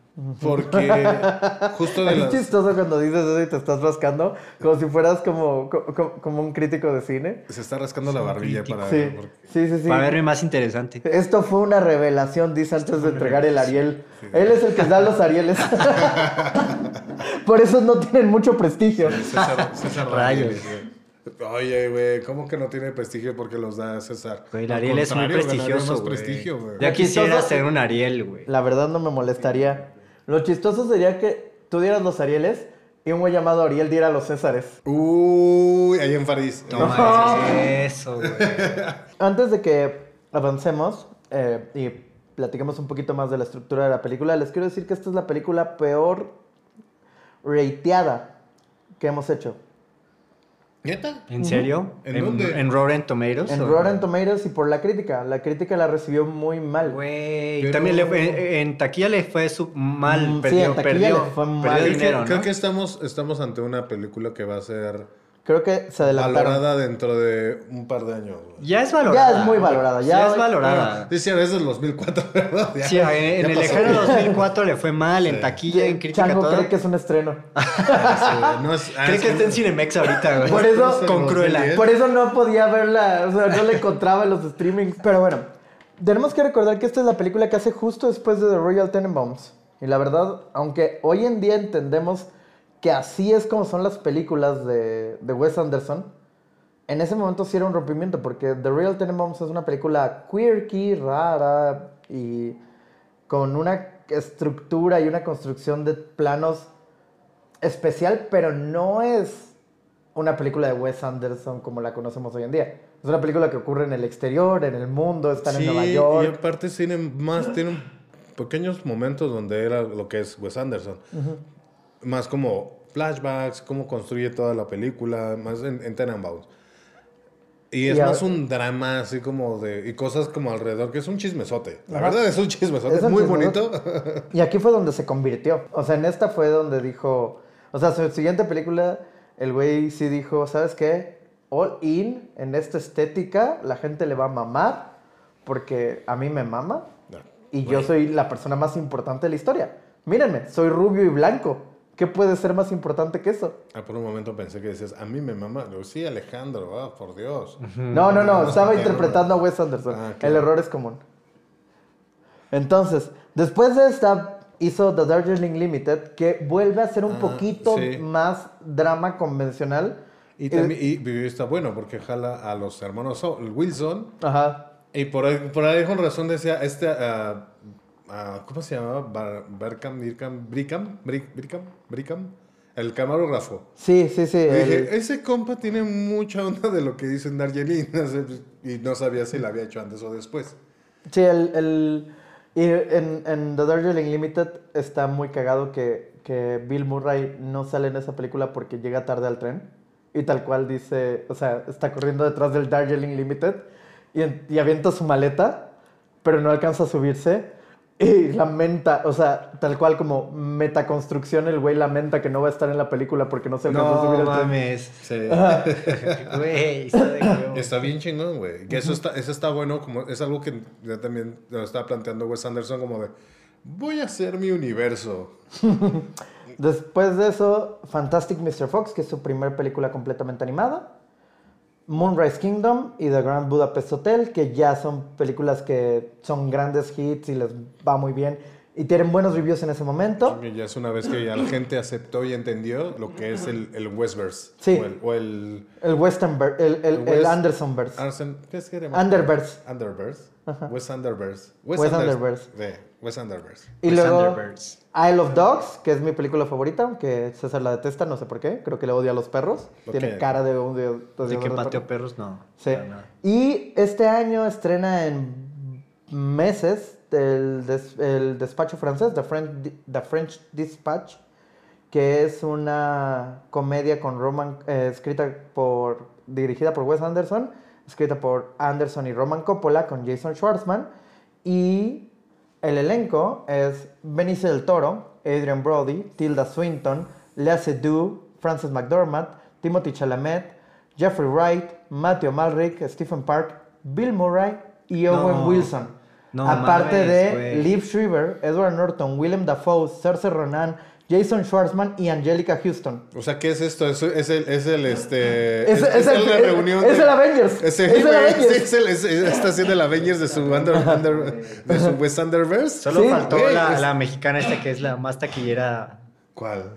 Porque justo de Es las... chistoso cuando dices eso y te estás rascando, como si fueras como, co- co- como un crítico de cine. Se está rascando la barbilla para... Sí, porque- sí, sí. sí. Para verme más interesante. Esto fue una revelación, dice antes de entregar el Ariel. Él es el que da los Arieles. Por eso no tienen mucho prestigio. César, César Rayos. Rayos. Oye, güey, ¿cómo que no tiene prestigio porque los da César? Güey, el Al Ariel es muy prestigioso, más güey. prestigio, güey. Ya quisiera ser un Ariel, güey. La verdad no me molestaría. Lo chistoso sería que tú dieras los Arieles y un güey llamado Ariel diera los Césares. Uy, ahí en París. No mames, eso, güey. Antes de que avancemos eh, y platiquemos un poquito más de la estructura de la película, les quiero decir que esta es la película peor rateada que hemos hecho. ¿Neta? ¿En serio? ¿En dónde? ¿En Rotten Tomatoes? En Rotten Tomatoes y por la crítica. La crítica la recibió muy mal. Güey, Pero- también le fue, en taquilla le fue su mal, Mm, sí, perdió, en taquilla perdió, le fue mal. perdió Creo, dinero, que, ¿no? creo que estamos, estamos ante una película que va a ser Creo que se adelantaron. valorada dentro de un par de años. güey. Ya es valorada. Ya es muy valorada, ya- Ya es valorada. Dice, a veces 2004, ¿verdad? Ya- Sí, en, el lejano 2004 le fue mal, en Sí. taquilla, en crítica, Chango todo. cree que es un estreno. Sí, no es- ah, Cree es que está en Cinemex ahorita, güey. Por eso- Con Cruella. 2010. Por eso no podía verla, o sea, no le encontraba en los streamings. Pero bueno, tenemos que recordar que esta es la película que hace justo después de The Royal Tenenbaums. Y la verdad, aunque hoy en día entendemos que así es como son las películas de, de Wes Anderson, en ese momento sí era un rompimiento, porque The Royal Tenenbaums es una película quirky, rara y con una estructura y una construcción de planos especial, pero no es una película de Wes Anderson como la conocemos hoy en día. Es una película que ocurre en el exterior, en el mundo, están en Nueva y York. aparte tiene más, tiene pequeños momentos donde era lo que es Wes Anderson. Más como flashbacks, cómo construye toda la película, más en, en Tenenbaums. Y es Y a- más un drama así como de... Y cosas como alrededor, que es un chismesote. La Ajá. verdad es un chismesote, Es un muy chismesote. bonito. Y aquí fue donde se convirtió. O sea, en esta fue donde dijo. O sea, su siguiente película, el güey sí dijo: ¿Sabes qué? All in, en esta estética, la gente le va a mamar. Porque a mí me mama. Y yo soy la persona más importante de la historia. Mírenme, soy rubio y blanco. ¿Qué puede ser más importante que eso? Ah, por un momento pensé que decías, a mí me mama. Digo, sí, Alejandro, ah, por Dios. No, no, no, No, estaba interpretando a Wes Anderson. Ah, El error es común. Entonces, después de esta, hizo The Darjeeling Limited, que vuelve a ser un Ah, poquito sí. más drama convencional. Y, también, y, y está bueno porque jala a los hermanos So- Wilson. Ajá. Y por ahí, por ahí con razón decía, este, ah, ¿cómo se llamaba? Berkham, Dirkham, Brickham, Brick- Brickham, Brickham, el camarógrafo. Sí, sí, sí. El- dije, ese compa tiene mucha onda de lo que dice en Darjeeling. pues, y no sabía si la había hecho antes o después. Sí, el, el- y en, en The Darjeeling Limited está muy cagado que, que Bill Murray no sale en esa película porque llega tarde al tren. Y tal cual dice, o sea, está corriendo detrás del Darjeeling Limited y, y avienta su maleta, pero no alcanza a subirse. Y lamenta, o sea, tal cual como metaconstrucción, el güey lamenta que no va a estar en la película porque no se alcanzó a subir No tren. mames. Sí. Güey, está de. Está bien chingón, güey. Que eso está, eso está bueno, como es algo que ya también lo estaba planteando Wes Anderson, como de, voy a hacer mi universo. Después de eso, Fantastic Mr. Fox, que es su primer película completamente animada. Moonrise Kingdom y The Grand Budapest Hotel, que ya son películas que son grandes hits y les va muy bien y tienen buenos reviews en ese momento. Ya es una vez que ya la gente aceptó y entendió lo que es el, el Westverse. Sí. O el, o el El Western, ver- el, el, el West- Andersonverse. Arsen- ¿Qué es que? Underverse. Underverse. West Underverse. West Anders- Underverse. West Underverse. Y Wes luego. Isle of Dogs, que es mi película favorita, que César la detesta, no sé por qué, creo que le odia a los perros. Tiene cara de un de, de ¿De que de pateo perros. perros? No. Sí. Y este año estrena en meses el, des- el despacho francés, The French, The French Dispatch, que es una comedia con Roman, eh, escrita por, dirigida por Wes Anderson, escrita por Anderson y Roman Coppola con Jason Schwartzman. Y el elenco es Benicio del Toro, Adrian Brody, Tilda Swinton, Lea Seydoux, Frances McDormand, Timothy Chalamet, Jeffrey Wright, Matthew Malrick, Stephen Park, Bill Murray y Owen No. Wilson. No Aparte mames, de güey. Liv Schreiber, Edward Norton, Willem Dafoe, Cersei Ronan, Jason Schwartzman y Angelica Houston. O sea, ¿qué es esto? Es, es el, es el, este... Es- es el- la reunión es de- el Avengers. Es el, Es el Avengers. sí, es el- es- es- está haciendo el Avengers de su, under, under- de su West Underverse. Solo Sí. faltó la, mexicana esta que es la más taquillera. ¿Cuál?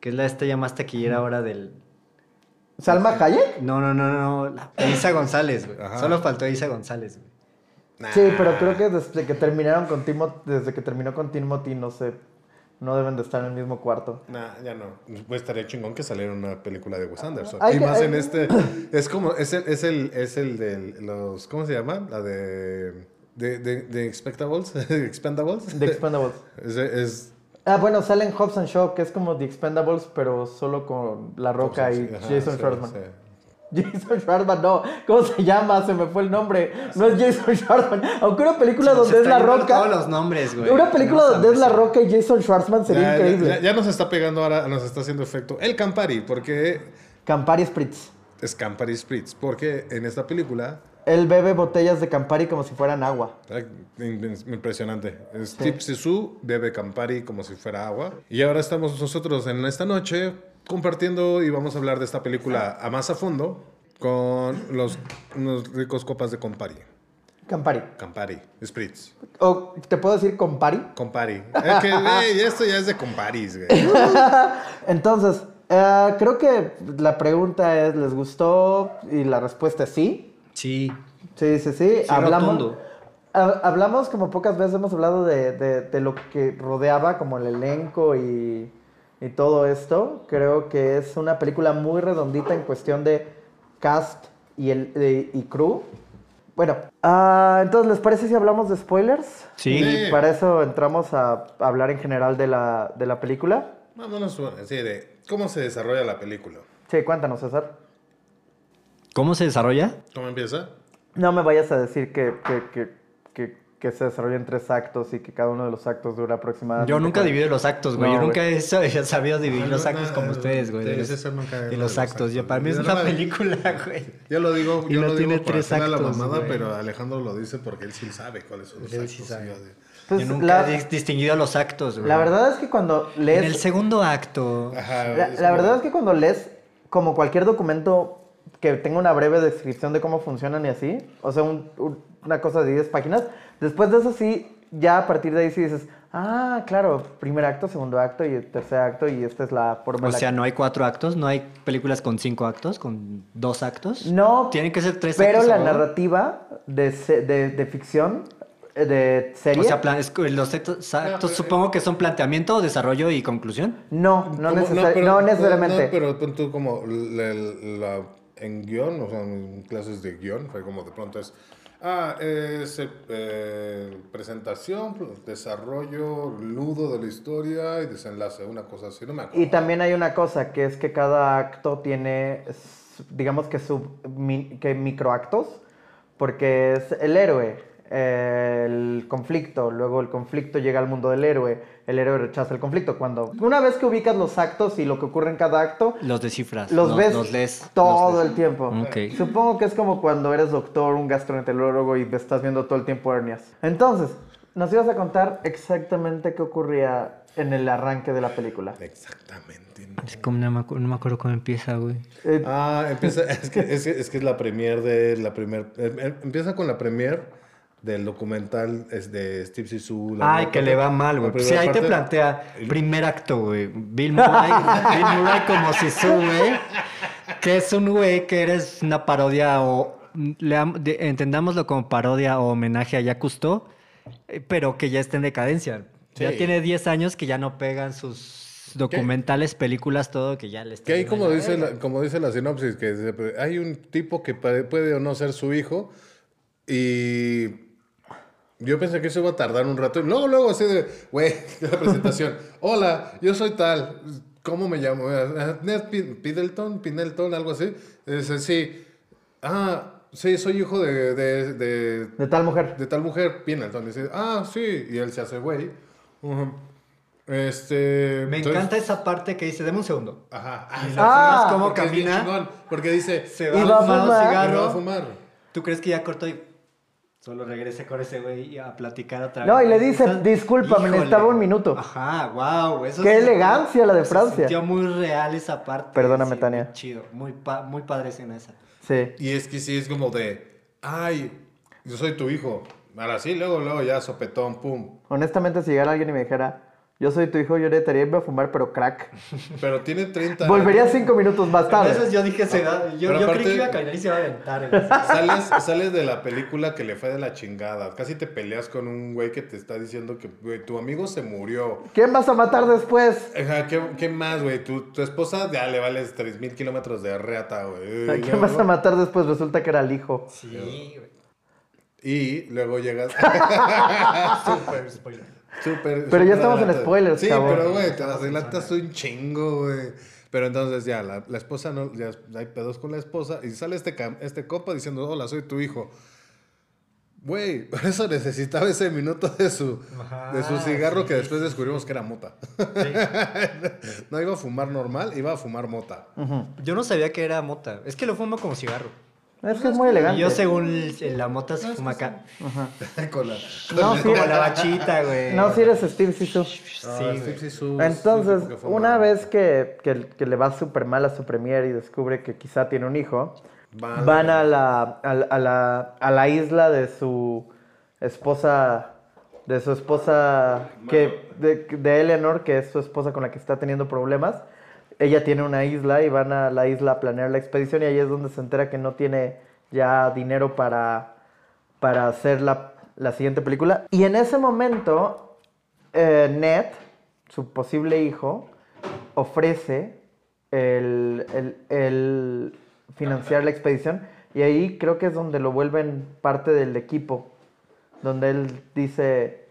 Que es la estrella más taquillera ahora del. Salma Hayek. No, no, no, no. La Isa González, güey. Solo faltó Isa González, güey. Sí, pero creo que desde que terminaron con Timothy, desde que terminó con Timothy, no sé, no deben de estar en el mismo cuarto. Nah, ya no. Pues estaría chingón que saliera una película de Wes Anderson. Hay y que- más hay- en este. Es como. Es el, es el, es el de los. ¿Cómo se llama? La de. De, de, de Expectables. Expendables. The Expendables. Es, es- Ah, bueno, salen Hobbs and Shaw, que es como The Expendables, pero solo con La Roca y Jason sí, Schwartzman. sí. Jason Schwartzman, no. ¿Cómo se llama? Se me fue el nombre. No es Jason Schwartzman. Aunque una película Se donde es La Roca. Todos los nombres, güey. Una película No donde es La. Roca y Jason Schwartzman sería Ya, increíble. ya- ya nos está pegando ahora, nos está haciendo efecto el Campari, porque Campari Spritz. es Campari Spritz, porque en esta película, Él bebe botellas de Campari como si fueran agua. impresionante, Steve Zissou bebe Campari como si fuera agua. Y ahora estamos nosotros en esta noche compartiendo y vamos a hablar de esta película a más a fondo con los unos ricos copas de Campari. Campari. Campari, Spritz. O te puedo decir Compari. Campari. Es que, güey, esto ya es de Comparis, güey. Entonces, eh, creo que la pregunta es, ¿les gustó? Y la respuesta es sí. Sí. Sí, sí, sí. hablamos, ha- hablamos como pocas veces hemos hablado de, de- de lo que rodeaba como el elenco y, y todo esto. Creo que es una película muy redondita en cuestión de cast y, el, de- y crew. Bueno, ah, entonces, ¿les parece si hablamos de spoilers? Sí. Y para eso entramos a hablar en general de la, de la película. Vámonos así de cómo se desarrolla la película. Sí, cuéntanos, César. ¿Cómo se desarrolla? ¿Cómo empieza? No me vayas a decir que, que, que, que, se desarrolla en tres actos y que cada uno de los actos dura aproximadamente. Yo nunca divido los actos, güey. No, Yo nunca güey. he sa- he sabido dividir los No, actos no, como no, ustedes, güey. sí, de los- de los los actos. Yo, actos, para mí es una película, güey. Yo lo digo, Y yo no lo tiene digo tres hacerle a la actos, mamada, güey. pero Alejandro lo dice porque él sí sabe cuáles son los Él actos. sí sabe. y yo Pues, Yo nunca la, he dis- distinguido los actos, güey. la verdad es que cuando lees... En el segundo acto. Ajá, La, verdad es que cuando lees como cualquier documento que tenga una breve descripción de cómo funcionan y así, o sea, un- un- una cosa de 10 páginas, después de eso sí, ya a partir de ahí sí dices, ah, claro, primer acto, segundo acto y tercer acto y esta es la forma O la sea, que- no hay cuatro actos, no hay películas con cinco actos, con dos actos. No, Tienen que ser tres pero actos. la ¿no? narrativa de, de, de ficción, eh, de serie, O sea, plan- es que los actos, actos supongo que son planteamiento, desarrollo y conclusión. no, no, como- necesari- pero- no necesariamente. no, pero pon tú como la, la- en guion, o sea, en clases de guion, fue como de pronto es. Ah, es eh, presentación, desarrollo, nudo de la historia y desenlace, una cosa así, no me. Y también hay una cosa, que es que cada acto tiene, digamos que, sub, que microactos, porque es el héroe, eh, el conflicto, luego el conflicto llega al mundo del héroe, el héroe rechaza el conflicto. Cuando una vez que ubicas los actos y lo que ocurre en cada acto, Los descifras. los no- ves Los lees. todo los lees. el tiempo. Ok. Supongo que es como cuando eres doctor, un gastroenterólogo y estás viendo todo el tiempo hernias. Entonces, nos ibas a contar exactamente qué ocurría en el arranque de la película. Exactamente. Es como no me, acu- no me acuerdo cómo empieza, güey. Eh, Ah, empieza, es que es, que- es que es la premier de la premier, eh, eh, empieza con la premier del documental es de Steve Zissou. Ay, que le va mal, güey. primera Sí, ahí te plantea primer acto, güey. Bill Murray, Bill Murray como si su, güey. Que es un güey que eres una parodia o... de- entendámoslo como parodia o homenaje a Jacques Cousteau, eh, pero que ya está en decadencia. Ya tiene 10 años que ya no pegan sus documentales, películas, todo, que ya le está... Que ahí como dice, la, como dice la sinopsis, que pues, hay un tipo que puede o no ser su hijo y yo pensé que eso iba a tardar un rato. Y luego, luego así de, güey, la presentación. Hola, yo soy tal. ¿Cómo me llamo? Ah, Ned Pi- Piddleton, Pinelton, algo así. Dice, sí. Ah, sí, soy hijo de, de, de, de tal mujer. de tal mujer, Pinelton. Dice, ah, sí. Y él se hace güey. Ujú. Este. Me entonces- encanta esa parte que dice, deme un segundo. Ajá. Y Ah, la Ah, cómo porque camina, chingón, porque dice, se Y va, va a fumar un fumar. "Me cigarro. va a fumar. ¿Tú crees que ya cortó y Solo regresa con ese güey a platicar otra vez. No, y le dice, Estás- discúlpame, Híjole. necesitaba un minuto. Ajá, wow. Eso Qué se- elegancia la de se Francia. sintió muy real esa parte. Perdóname, sí, Tania. Muy chido. Muy, pa- muy padre escena esa. Sí. Y es que sí, es como de, ay, yo soy tu hijo. Ahora sí, luego, luego ya sopetón, pum. Honestamente, si llegara alguien y me dijera, yo soy tu hijo, yo le daría irme a fumar, pero crack. Pero tiene 30 Volvería cinco minutos más tarde. veces yo dije, se da- yo, yo aparte- creí que iba a caminar y se iba a aventar. Sales, sales de la película que le fue de la chingada. Casi te peleas con un güey que te está diciendo que güey, tu amigo se murió. ¿Quién vas a matar después? Ajá, ¿qué, qué más, güey? Tu, tu esposa ya le vales 3.000 kilómetros de reata, güey. ¿A quién vas a matar después? Resulta que era el hijo. Sí, güey. Y luego llegas... Súper spoiler. Súper, Pero ya estamos en spoilers, Sí, cabrón. pero güey, te adelantas un chingo, güey. Pero entonces ya, la, la esposa no, ya hay pedos con la esposa y sale este, este copa diciendo, hola, soy tu hijo. Güey, por eso necesitaba ese minuto de su, de su cigarro que después descubrimos que era mota. no iba a fumar normal, iba a fumar mota. Yo no sabía que era mota. Es que lo fumo como cigarro. Es que es muy elegante. Yo según la mota se fuma acá. con la, No, sí, Como la bachita, güey. no, si eres Steve Sisu. Ah, Sí. Sisu, Entonces, una vez que, que- que le va súper mal a su premier y descubre que quizá tiene un hijo, Van- van a la, a, la- a la, a la isla de su esposa, de su esposa, que, de, de Eleanor, que es su esposa con la que está teniendo problemas. Ella tiene una isla y van a la isla a planear la expedición y ahí es donde se entera que no tiene ya dinero para, para hacer la, la siguiente película. Y en ese momento, eh, Ned, su posible hijo, ofrece el, el- el financiar la expedición y ahí creo que es donde lo vuelven parte del equipo, donde él dice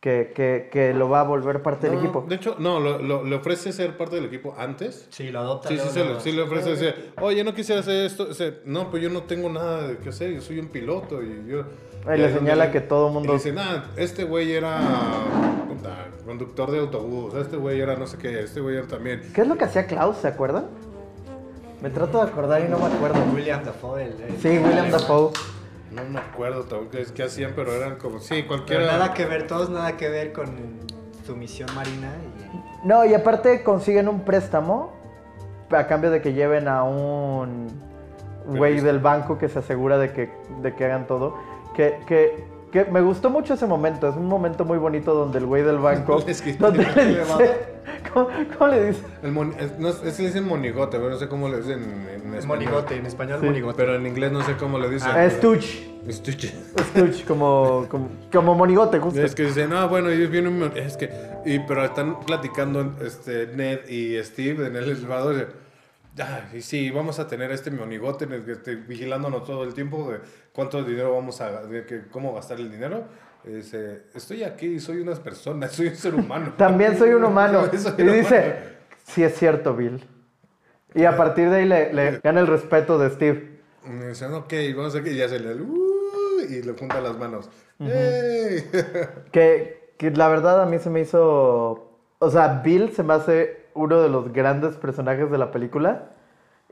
que, que- que lo va a volver parte del equipo. De hecho, no, lo- lo- le ofrece ser parte del equipo antes. Sí, lo adopta. Sí, sí, se sí le ofrece decir, oye, no quisiera hacer esto. No, pues yo no tengo nada de que hacer, yo soy un piloto. Y yo. Ahí y le señala donde- que todo mundo- y dice, nada, este güey era puta, conductor de autobús, este güey era no sé qué, este güey era también. ¿Qué es lo que hacía Klaus, se acuerdan? Me trato de acordar y no me acuerdo. William Dafoe. el- el- Sí, William Dafoe. No me acuerdo tampoco qué, qué hacían, pero eran como, sí, Pero cualquiera. nada que ver, todos nada que ver con su misión marina. Y... No, y aparte consiguen un préstamo a cambio de que lleven a un güey del banco que se asegura de que, de que hagan todo. Que, que, que me gustó mucho ese momento. Es un momento muy bonito donde el güey del banco. Es que- donde le dice. ¿cómo, cómo le dice? El mon- es, no, es, le dicen monigote, pero no sé cómo le dicen en, en español. Monigote, en español Sí. monigote. Pero en inglés no sé cómo le dicen. Ah, Stooge. Stooge. Stooge, como, como, como monigote, justo. Es que dicen, no, bueno, y viene un... Es que... Y, pero están platicando este, Ned y Steve en el elevador. y, "Ah, y sí, vamos a tener este monigote que esté vigilándonos todo el tiempo de cuánto dinero vamos a... Cómo gastar el dinero. Dice, estoy aquí, soy una persona, soy un ser humano. También soy un humano. Soy Y un dice, humano. sí es cierto, Bill. Y a partir de ahí le, le gana el respeto de Steve. Y me dicen, ok, vamos a... Y ya se le... "Uh", y le junta las manos. ¡Ey! Que, que la verdad a mí se me hizo. O sea, Bill se me hace uno de los grandes personajes de la película.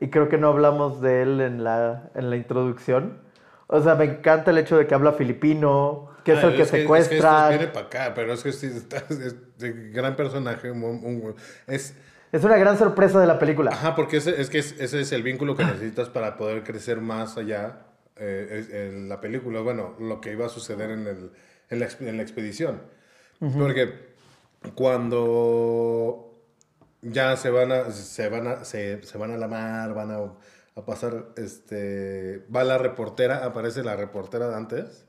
Y creo que no hablamos de él en la, en la introducción. O sea, me encanta el hecho de que habla filipino, que es Ah, el que Es que secuestra. estos viene para acá, pero es que sí, está- es de gran personaje. un- un- es, Es una gran sorpresa de la película. ajá, porque ese, es que es- ese es el vínculo que necesitas para poder crecer más allá eh, es- en la película. Bueno, lo que iba a suceder en, el, en, la, exp- en la expedición. Porque cuando ya se van a, se van a, se, se van a la mar, van a, a pasar, este, va la reportera, aparece la reportera de antes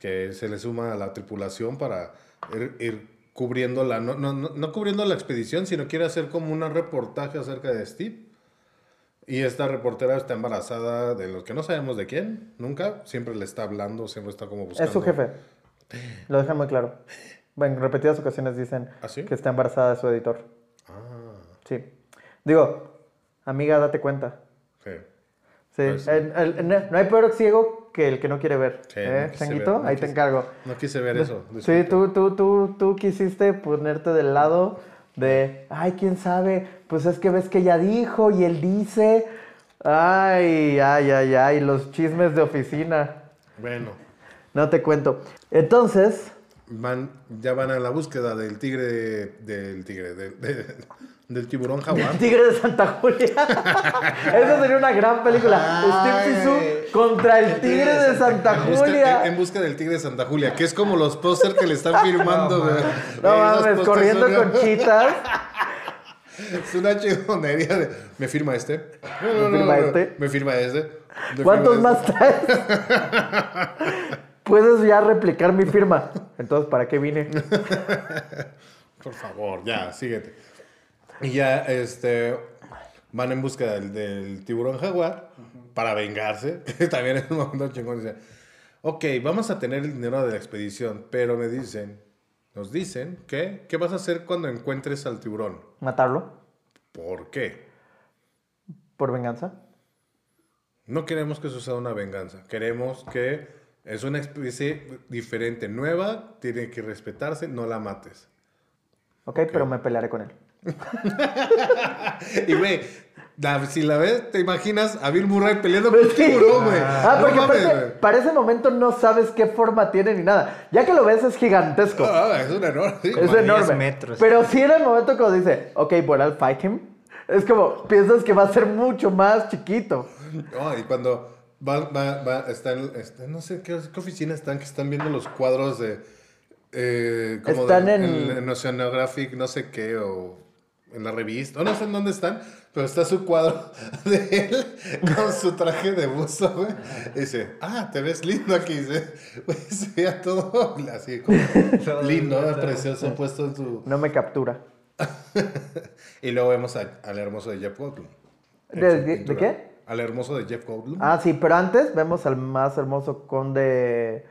que se le suma a la tripulación para ir, ir cubriendo la, no, no, no, cubriendo la expedición, sino quiere hacer como un reportaje acerca de Steve. Y esta reportera está embarazada de los que no sabemos de quién, nunca, siempre le está hablando, siempre está como buscando. Es su jefe. Lo dejan muy claro. Bueno, en repetidas ocasiones dicen ¿Ah, sí? que está embarazada de su editor. Ah, Sí. Digo, amiga, date cuenta. Sí. Sí, Pues sí. el- el- no hay peor ciego que el que no quiere ver. Sí, ¿Eh, no quise Changuito? ver, no Ahí te encargo. No quise ver eso. Sí, tú, tú, tú, tú quisiste ponerte del lado de, ay, quién sabe, pues es que ves que ella dijo y él dice, ay, ay, ay, ay, los chismes de oficina. Bueno, No te cuento. Entonces, Van, ya van a la búsqueda del tigre, del tigre, del, de- del tiburón jaguar. Tigre de Santa Julia. Esa sería una gran película. Steve Zissou contra el Tigre de Santa Julia. en- busca del tigre de Santa Julia, que es como los póster que le están firmando. No Güey, mames, corriendo son- con chitas. Es una chingonería de. ¿Me firma este? No, no, ¿Me firma este? ¿Me firma este? ¿Me ¿Cuántos firma más traes? Puedes ya replicar mi firma. Entonces, ¿para qué vine? Por favor, ya, síguete. Y ya, este, van en busca del, del tiburón jaguar para vengarse, también es un momento chingón. Dice, ok, vamos a tener el dinero de la expedición, pero me dicen, nos dicen que, ¿qué vas a hacer cuando encuentres al tiburón? ¿Matarlo? ¿Por qué? ¿Por venganza? No queremos que suceda una venganza, queremos que es una especie diferente, nueva, tiene que respetarse, no la mates. Ok, pero me pelearé con él. Y güey, la- si la ves, te imaginas a Bill Murray peleando con un tiburón, güey. Ah, No porque mames, aparte, güey. para ese momento no sabes qué forma tiene ni nada. Ya que lo ves es gigantesco. Ah, es un enorme. sí. es enorme. metros. Pero sí en el momento cuando dice, ok, bueno, I'll fight him. Es como, piensas que va a ser mucho más chiquito. No, y cuando va, va, va, están, está- no sé ¿qué, qué oficina están, que están viendo los cuadros de. eh, como Están de- en- en Oceanographic, no sé qué, o en la revista, o no sé en dónde están, pero está su cuadro de él con su traje de buzo, güey. Y dice, ah, te ves lindo aquí. Dice, güey, se veía todo así como lindo, precioso, puesto en su. No me captura. Y luego vemos a- al hermoso de Jeff Goldblum. ¿De- qué? Al hermoso de Jeff Goldblum. Ah, sí, pero antes vemos al más hermoso conde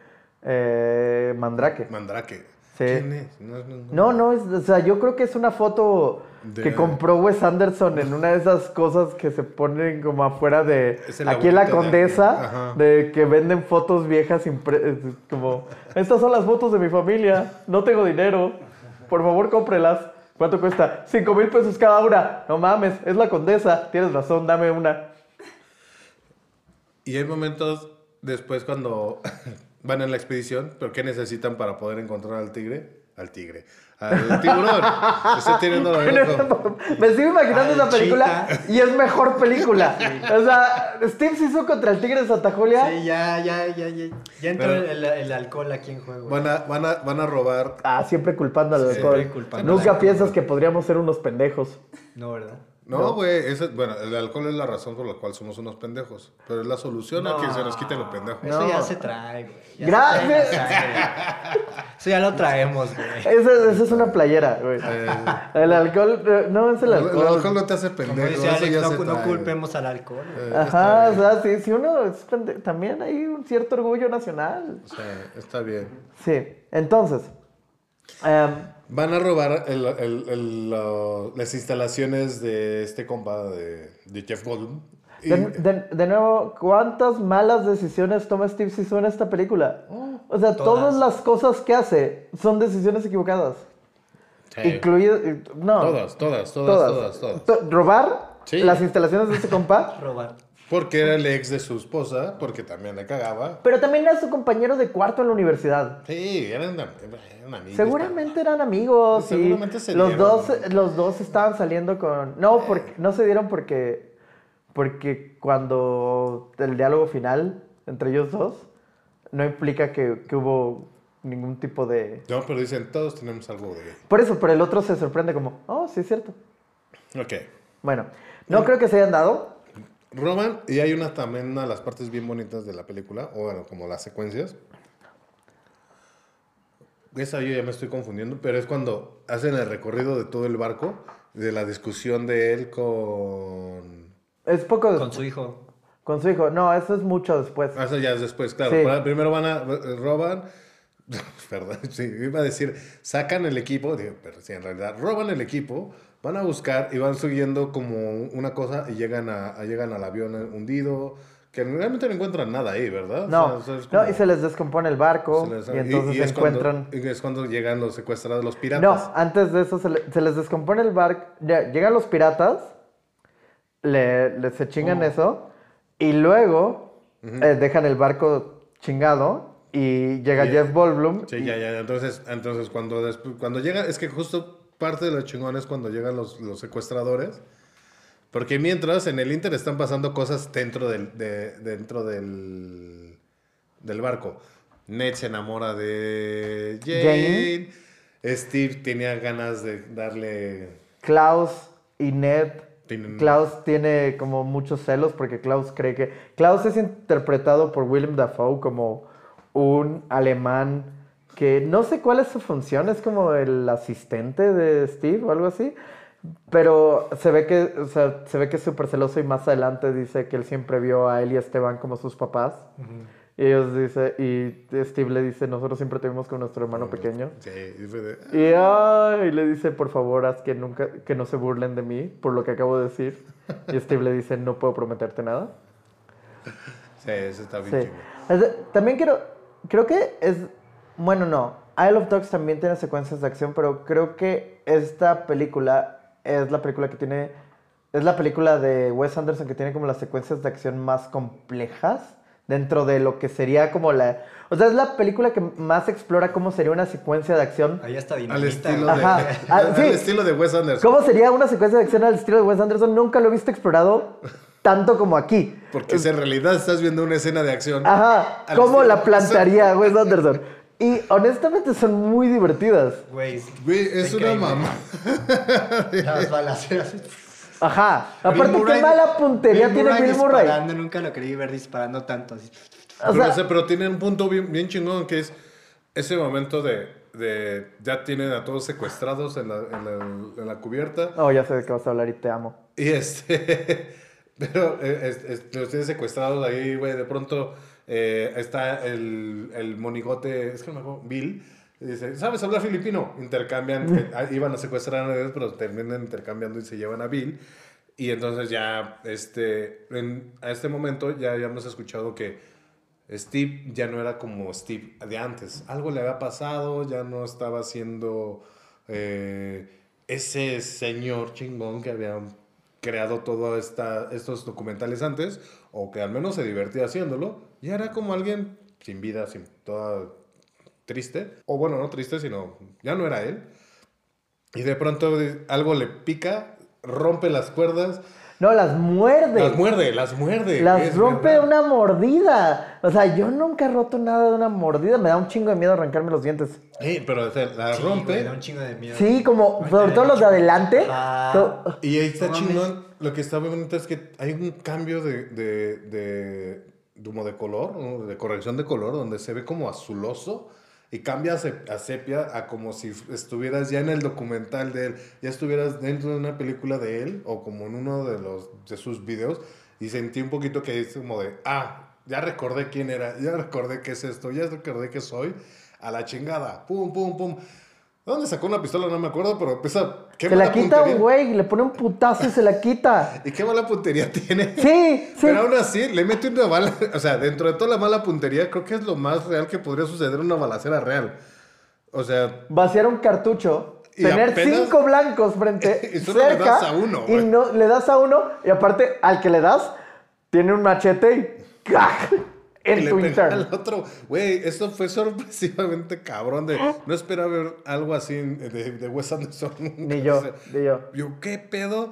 eh, Mandrake. Mandrake. Sí. ¿Quién es? No, no, no. No, no, es, o sea, yo creo que es una foto De- que compró Wes Anderson en una de esas cosas que se ponen como afuera de... Aquí en la de Condesa, de que venden fotos viejas impre- como... Estas son las fotos de mi familia, no tengo dinero, por favor cómprelas. ¿Cuánto cuesta? Cinco mil pesos cada una. No mames, es la Condesa, tienes razón, dame una. Y hay momentos después cuando van en la expedición, pero ¿qué necesitan para poder encontrar al tigre? Al tigre. Al tiburón. Estoy teniendo mismo. Me sigo imaginando esa película y es mejor película. O sea, Steve se hizo contra el tigre de Santa Julia. Sí, ya, ya, ya, ya. Ya entró Pero- el, el alcohol aquí en juego. Van a, van a, van a robar. Ah, siempre culpando al Siempre alcohol. culpando al Nunca alcohol. piensas que podríamos ser unos pendejos. No, ¿verdad? No, güey, ese- bueno, el alcohol es la razón por la cual somos unos pendejos. Pero es la solución a que se nos quiten los pendejos. Eso No. ya se trae, güey. Gracias. Eso ya lo traemos, güey. Esa, esa es una playera, güey. Eh, El alcohol, eh, no es el el alcohol. alcohol no te hace Como pendejo. dice Alex, no, no culpemos al alcohol. güey. Ajá, o sea, sí, si uno es pende- también hay un cierto orgullo nacional. Sí, está bien. Sí, entonces, em, Van a robar el- el- el- lo- las instalaciones de este compa de, de Jeff Goldblum. Y- de, de- de nuevo, ¿cuántas malas decisiones toma Steve Zissou en esta película? O sea, todas Todas. las cosas que hace son decisiones equivocadas. Sí. Incluido, no. Todas, todas, todas, todas, todas. To- Robar Sí. las instalaciones de ese compa. Robar. Porque era el ex de su esposa, porque también le cagaba. Pero también era su compañero de cuarto en la universidad. Sí, eran, eran amigos. Seguramente eran amigos Seguramente se los dieron. dos, los dos estaban saliendo con... No, porque, no se dieron porque, porque cuando el diálogo final entre ellos dos no implica que, que hubo ningún tipo de... No, pero dicen, todos tenemos algo de... Por eso, pero el otro se sorprende como, oh, sí es cierto. Ok. Bueno, no creo que se hayan dado. Roman, y hay una también una de las partes bien bonitas de la película, o bueno, como las secuencias. Esa yo ya me estoy confundiendo, pero es cuando hacen el recorrido de todo el barco, de la discusión de él con... Es poco Con después. su hijo. Con su hijo. No, eso es mucho después. Ah, Eso ya es después, claro. Sí. Para- Primero van a... eh, roban... Perdón, sí, iba a decir, sacan el equipo, digo, pero sí, en realidad, roban el equipo, van a buscar y van subiendo como una cosa y llegan, a, a- llegan al avión hundido, que realmente no encuentran nada ahí, ¿verdad? O No, sea, o sea, es no, como- y se les descompone el barco les- y entonces se es cuando- encuentran... y es cuando llegan los secuestrados, los piratas. No, antes de eso se, le- se les descompone el barco. Llegan los piratas, le, le- se chingan Oh. eso, y luego eh, dejan el barco chingado y llega Y- Jeff Goldblum. Sí, y- ya, ya. Entonces, entonces cuando, cuando llega, es que justo parte de lo chingón es cuando llegan los, los secuestradores. Porque mientras en el Inter están pasando cosas dentro del, de- dentro del, del barco. Ned se enamora de Jane. Steve tenía ganas de darle. Klaus y Ned. Tienen- Klaus tiene como muchos celos porque Klaus cree que... Klaus es interpretado por Willem Dafoe como un alemán que no sé cuál es su función, es como el asistente de Steve o algo así. Pero se ve que, o sea, se ve que es súper celoso y más adelante dice que él siempre vio a él y a Esteban como sus papás. Y ellos dice, y Steve le dice, nosotros siempre tuvimos con nuestro hermano pequeño. Sí, y fue de- Y le dice, por favor, haz que nunca, que no se burlen de mí por lo que acabo de decir. Y Steve le dice, no puedo prometerte nada. Sí, eso está bien Sí. de- También quiero, creo que es, bueno, no, Isle of Dogs también tiene secuencias de acción, pero creo que esta película es la película que tiene, es la película de Wes Anderson que tiene como las secuencias de acción más complejas dentro de lo que sería como la, o sea, es la película que más explora cómo sería una secuencia de acción. Ahí está Al estilo, de, Ajá. Ah, al sí. estilo de Wes Anderson. ¿Cómo sería una secuencia de acción al estilo de Wes Anderson? Nunca lo he visto explorado tanto como aquí. Porque si en realidad estás viendo una escena de acción. Ajá, al ¿cómo estilo la plantearía Wes Anderson? Y honestamente son muy divertidas. Güey, Güey, es una increíble. mamá. las balaceras. Ajá. Aparte, qué Murray- mala puntería Bill tiene Murray Bill Murray. disparando, Nunca lo creí ver disparando tanto. así. O pero, sea, o sea, pero tiene un punto bien, bien chingón que es ese momento de, de ya tienen a todos secuestrados en la, en la, en la cubierta. oh, ya sé de qué vas a hablar y te amo. Y este. Pero eh, es- es- los tiene secuestrados ahí, güey. De pronto eh, está el, el monigote, es que no me acuerdo, Bill. dice, ¿sabes hablar filipino? Intercambian, que, ah, iban a secuestrar a ellos, pero terminan intercambiando y se llevan a Bill. Y entonces ya, este, en- a este momento ya habíamos escuchado que Steve ya no era como Steve de antes. Algo le había pasado, ya no estaba siendo eh, ese señor chingón que había creado todos estos documentales antes, o que al menos se divertía haciéndolo. Ya era como alguien sin vida, sin toda triste. O bueno, no triste, sino ya no era él. Y de pronto algo le pica, rompe las cuerdas, No, las muerde. las muerde, las muerde. Las es rompe verdad. una mordida. O sea, yo nunca he roto nada de una mordida. Me da un chingo de miedo arrancarme los dientes. Sí, pero o sea, la Sí, rompe. güey, da un chingo de miedo. Sí, como, Ay, sobre me todo los de adelante. Ah. Y ahí está No chingón. Lo que está muy bonito es que hay un cambio de, de, de, como de color, ¿no? de corrección de color, donde se ve como azuloso y cambia a, se- a sepia a como si estuvieras ya en el documental de él, ya estuvieras dentro de una película de él o como en uno de, los, de sus videos y sentí un poquito que es como de, ah, ya recordé quién era, ya recordé qué es esto, ya recordé qué soy, a la chingada, pum, pum, pum. ¿De ¿Dónde sacó una pistola? No me acuerdo, pero empieza... qué Se la quita puntería. un güey, le pone un putazo y se la quita. ¿Y qué mala puntería tiene? Sí, sí. Pero aún así, le mete una bala. O sea, dentro de toda la mala puntería, creo que es lo más real que podría suceder en una balacera real. O sea, Vaciar un cartucho, Y tener apenas- cinco blancos frente Y solo le cerca das a uno, y no le das a uno y aparte al que le das tiene un machete y en pega al otro. Güey, esto fue sorpresivamente cabrón. De, no esperaba ver algo así de, de Wes Anderson. Ni yo, O sea, ni yo. Yo, ¿qué pedo?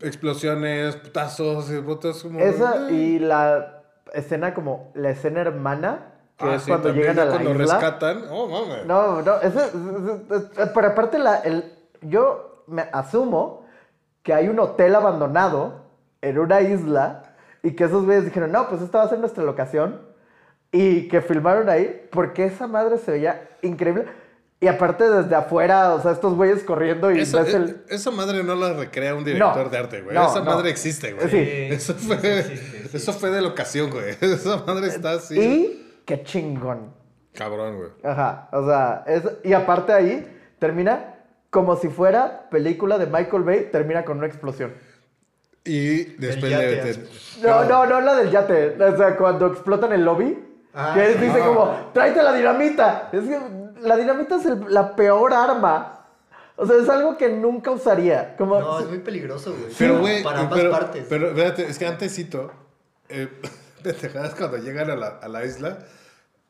Explosiones, putazos, y botas como. Esa y la escena como la escena hermana que Ah, es sí, cuando llegan a la cuando isla. rescatan. Oh, mames. No, no, eso es- es- es- es- pero aparte la, el, yo me asumo que hay un hotel abandonado en una isla y que esos güeyes dijeron, no, pues esta va a ser nuestra locación y que filmaron ahí porque esa madre se veía increíble y aparte desde afuera, o sea, estos güeyes corriendo y Esa, ves el... e- esa madre no la recrea un director No, de arte, güey. no, esa no. madre existe, güey. Sí. Eso fue, eso fue de la ocasión, güey. Esa madre está así. Y qué chingón. Cabrón, güey. Ajá, o sea, es- y aparte ahí termina como si fuera película de Michael Bay, termina con una explosión. Y después yate, meten- No, no, no la del yate. O sea, cuando explotan el lobby, Ah, que él dice ah. como, tráete la dinamita. Es que la dinamita es el- la peor arma. O sea, es algo que nunca usaría. Como, No, es muy peligroso, güey. Pero, güey, Para ambas pero, partes. pero, fíjate, es que antesito, eh, pendejadas cuando llegan a la, a la isla,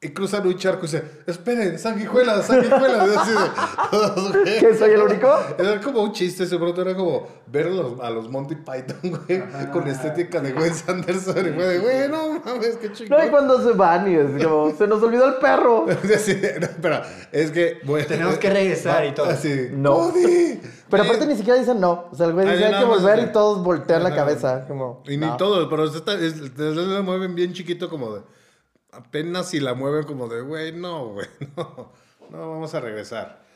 Y cruzan un charco y dicen, esperen, sanguijuelas, sanguijuelas. Y así de, todos, güey. ¿Que soy el único? Era como un chiste, ese pronto era como ver a los, a los Monty Python, güey, con estética de Wes Anderson. Y fue de, güey, no mames, qué chingón. No, y cuando se van y es como, se nos olvidó el perro. Así, no, pero es que, güey. Tenemos que regresar y todo. Así, No. Pero aparte ni siquiera dicen no. O sea, el güey Ay, dice hay que volver y todos voltean la Ajá. cabeza. Como, Y ni no. todo, pero se está, es, desde la mueven bien chiquito, como de. Apenas si la mueven, como de, güey, no, güey, no, vamos a regresar.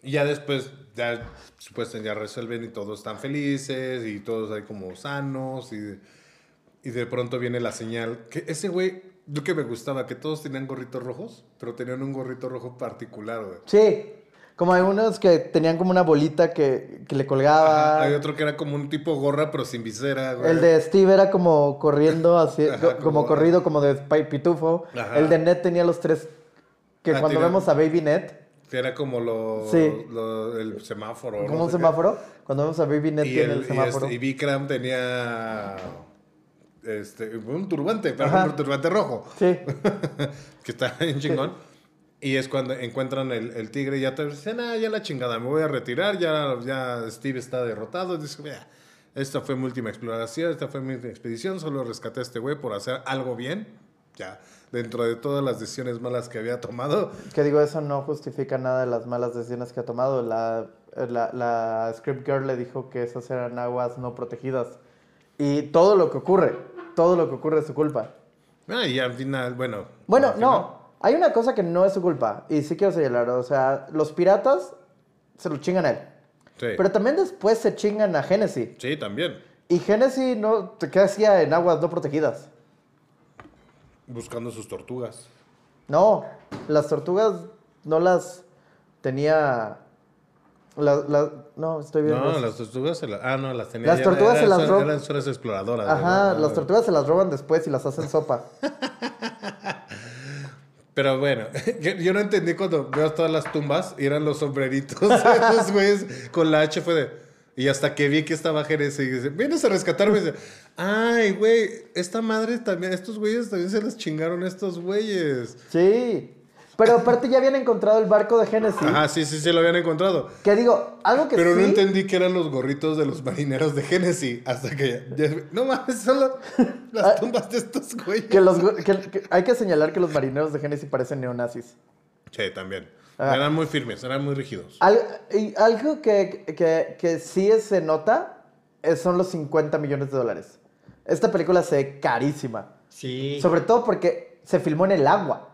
Y ya después, ya supuestamente ya resuelven y todos están felices y todos ahí como sanos y, y de pronto viene la señal. Que ese güey, lo que me gustaba, que todos tenían gorritos rojos, pero tenían un gorrito rojo particular, güey. Sí. Como hay unos que tenían como una bolita que, que le colgaba. Hay otro que era como un tipo gorra, pero sin visera, güey. El de Steve era como corriendo, así, Ajá, co- como, como- corrido, como de Pi- pitufo. Ajá. El de Ned tenía los tres. Que Ah, cuando vemos a Baby Ned, Que era como lo, Sí. lo- el semáforo. como no un sé qué. semáforo, cuando vemos a Baby Ned Y, tiene el, el, y, semáforo. este, y Vikram tenía este, un turbante, pero Ajá. un turbante rojo. Sí. que está bien chingón. Y es cuando encuentran el, el tigre y ya te dicen, ah, ya la chingada, me voy a retirar, ya, ya Steve está derrotado. Dice, "Vea, esta fue mi última exploración, esta fue mi expedición, solo rescaté a este güey por hacer algo bien. Ya, dentro de todas las decisiones malas que había tomado. Que digo, eso no justifica nada de las malas decisiones que ha tomado. La, la, la Script Girl le dijo que esas eran aguas no protegidas. Y todo lo que ocurre, todo lo que ocurre es su culpa. Ah, y al final, bueno. Bueno, final- no. Hay una cosa que no es su culpa. Y sí quiero señalar. O sea, los piratas se lo chingan a él. Sí, Pero también después se chingan a Genesis. sí, también. Y Genesis no, ¿qué hacía en aguas no protegidas? Buscando sus tortugas. No, las tortugas no las tenía... la- la- no, estoy viendo. No, eso. las tortugas se las... Ah, no, las tenía... Las ya- tortugas eran- se las son- rob- Eran exploradoras. Ajá, ¿verdad? las tortugas se las roban después y las hacen sopa. Pero bueno, yo, no entendí cuando veo todas las tumbas y eran los sombreritos los güeyes con la H fue de... Y hasta que vi que estaba Jerez y dice, vienes a rescatarme. Y dice, ay, güey, esta madre también, estos güeyes también se les chingaron estos güeyes. Sí. Pero aparte ya habían encontrado el barco de Genesis. Ajá, sí, sí, sí, lo habían encontrado. Que digo, algo que Pero sí... no entendí que eran los gorritos de los marineros de Genesis. Hasta que ya, ya- no mames, son las, Ah, tumbas de estos güeyes. Que los, que- que- hay que señalar que los marineros de Genesis parecen neonazis. Sí, también. Ah. Eran muy firmes, eran muy rígidos. Al- y algo que, que, que sí se nota son los 50 millones de dólares. Esta película se ve carísima. Sí. Sobre todo porque se filmó en el agua.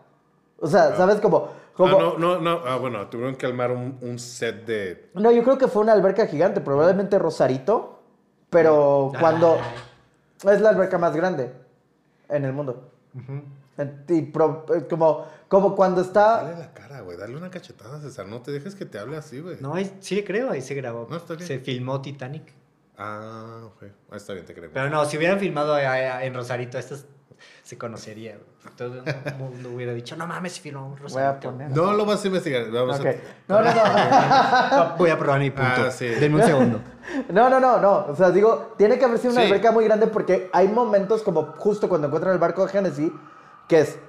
O sea, ¿sabes? Como... como Ah, no, no, no. Ah, bueno, tuvieron que armar un, un set de. No, yo creo que fue una alberca gigante, probablemente Rosarito, pero cuando es la alberca más grande en el mundo. En- y pro- eh, como, como cuando está... Dale la cara, güey. Dale una cachetada, César. No te dejes que te hable así, güey. No, ahí- sí creo, ahí se grabó. No, está bien. Se filmó Titanic. Ah, ok. Ah, está bien, te creo. Pero no, si hubieran filmado en Rosarito, esto es- se conocería. güey. Todo el mundo hubiera dicho, no mames, si Rosarito. a poner... No lo vas a investigar. Vamos Ok. a. No, no, no. Voy a probar mi punto. Ah, sí. Denme un segundo. No, no, no, no. O sea, digo, tiene que haber sido una Sí. alberca muy grande porque hay momentos como justo cuando encuentran el barco de Genesis, que es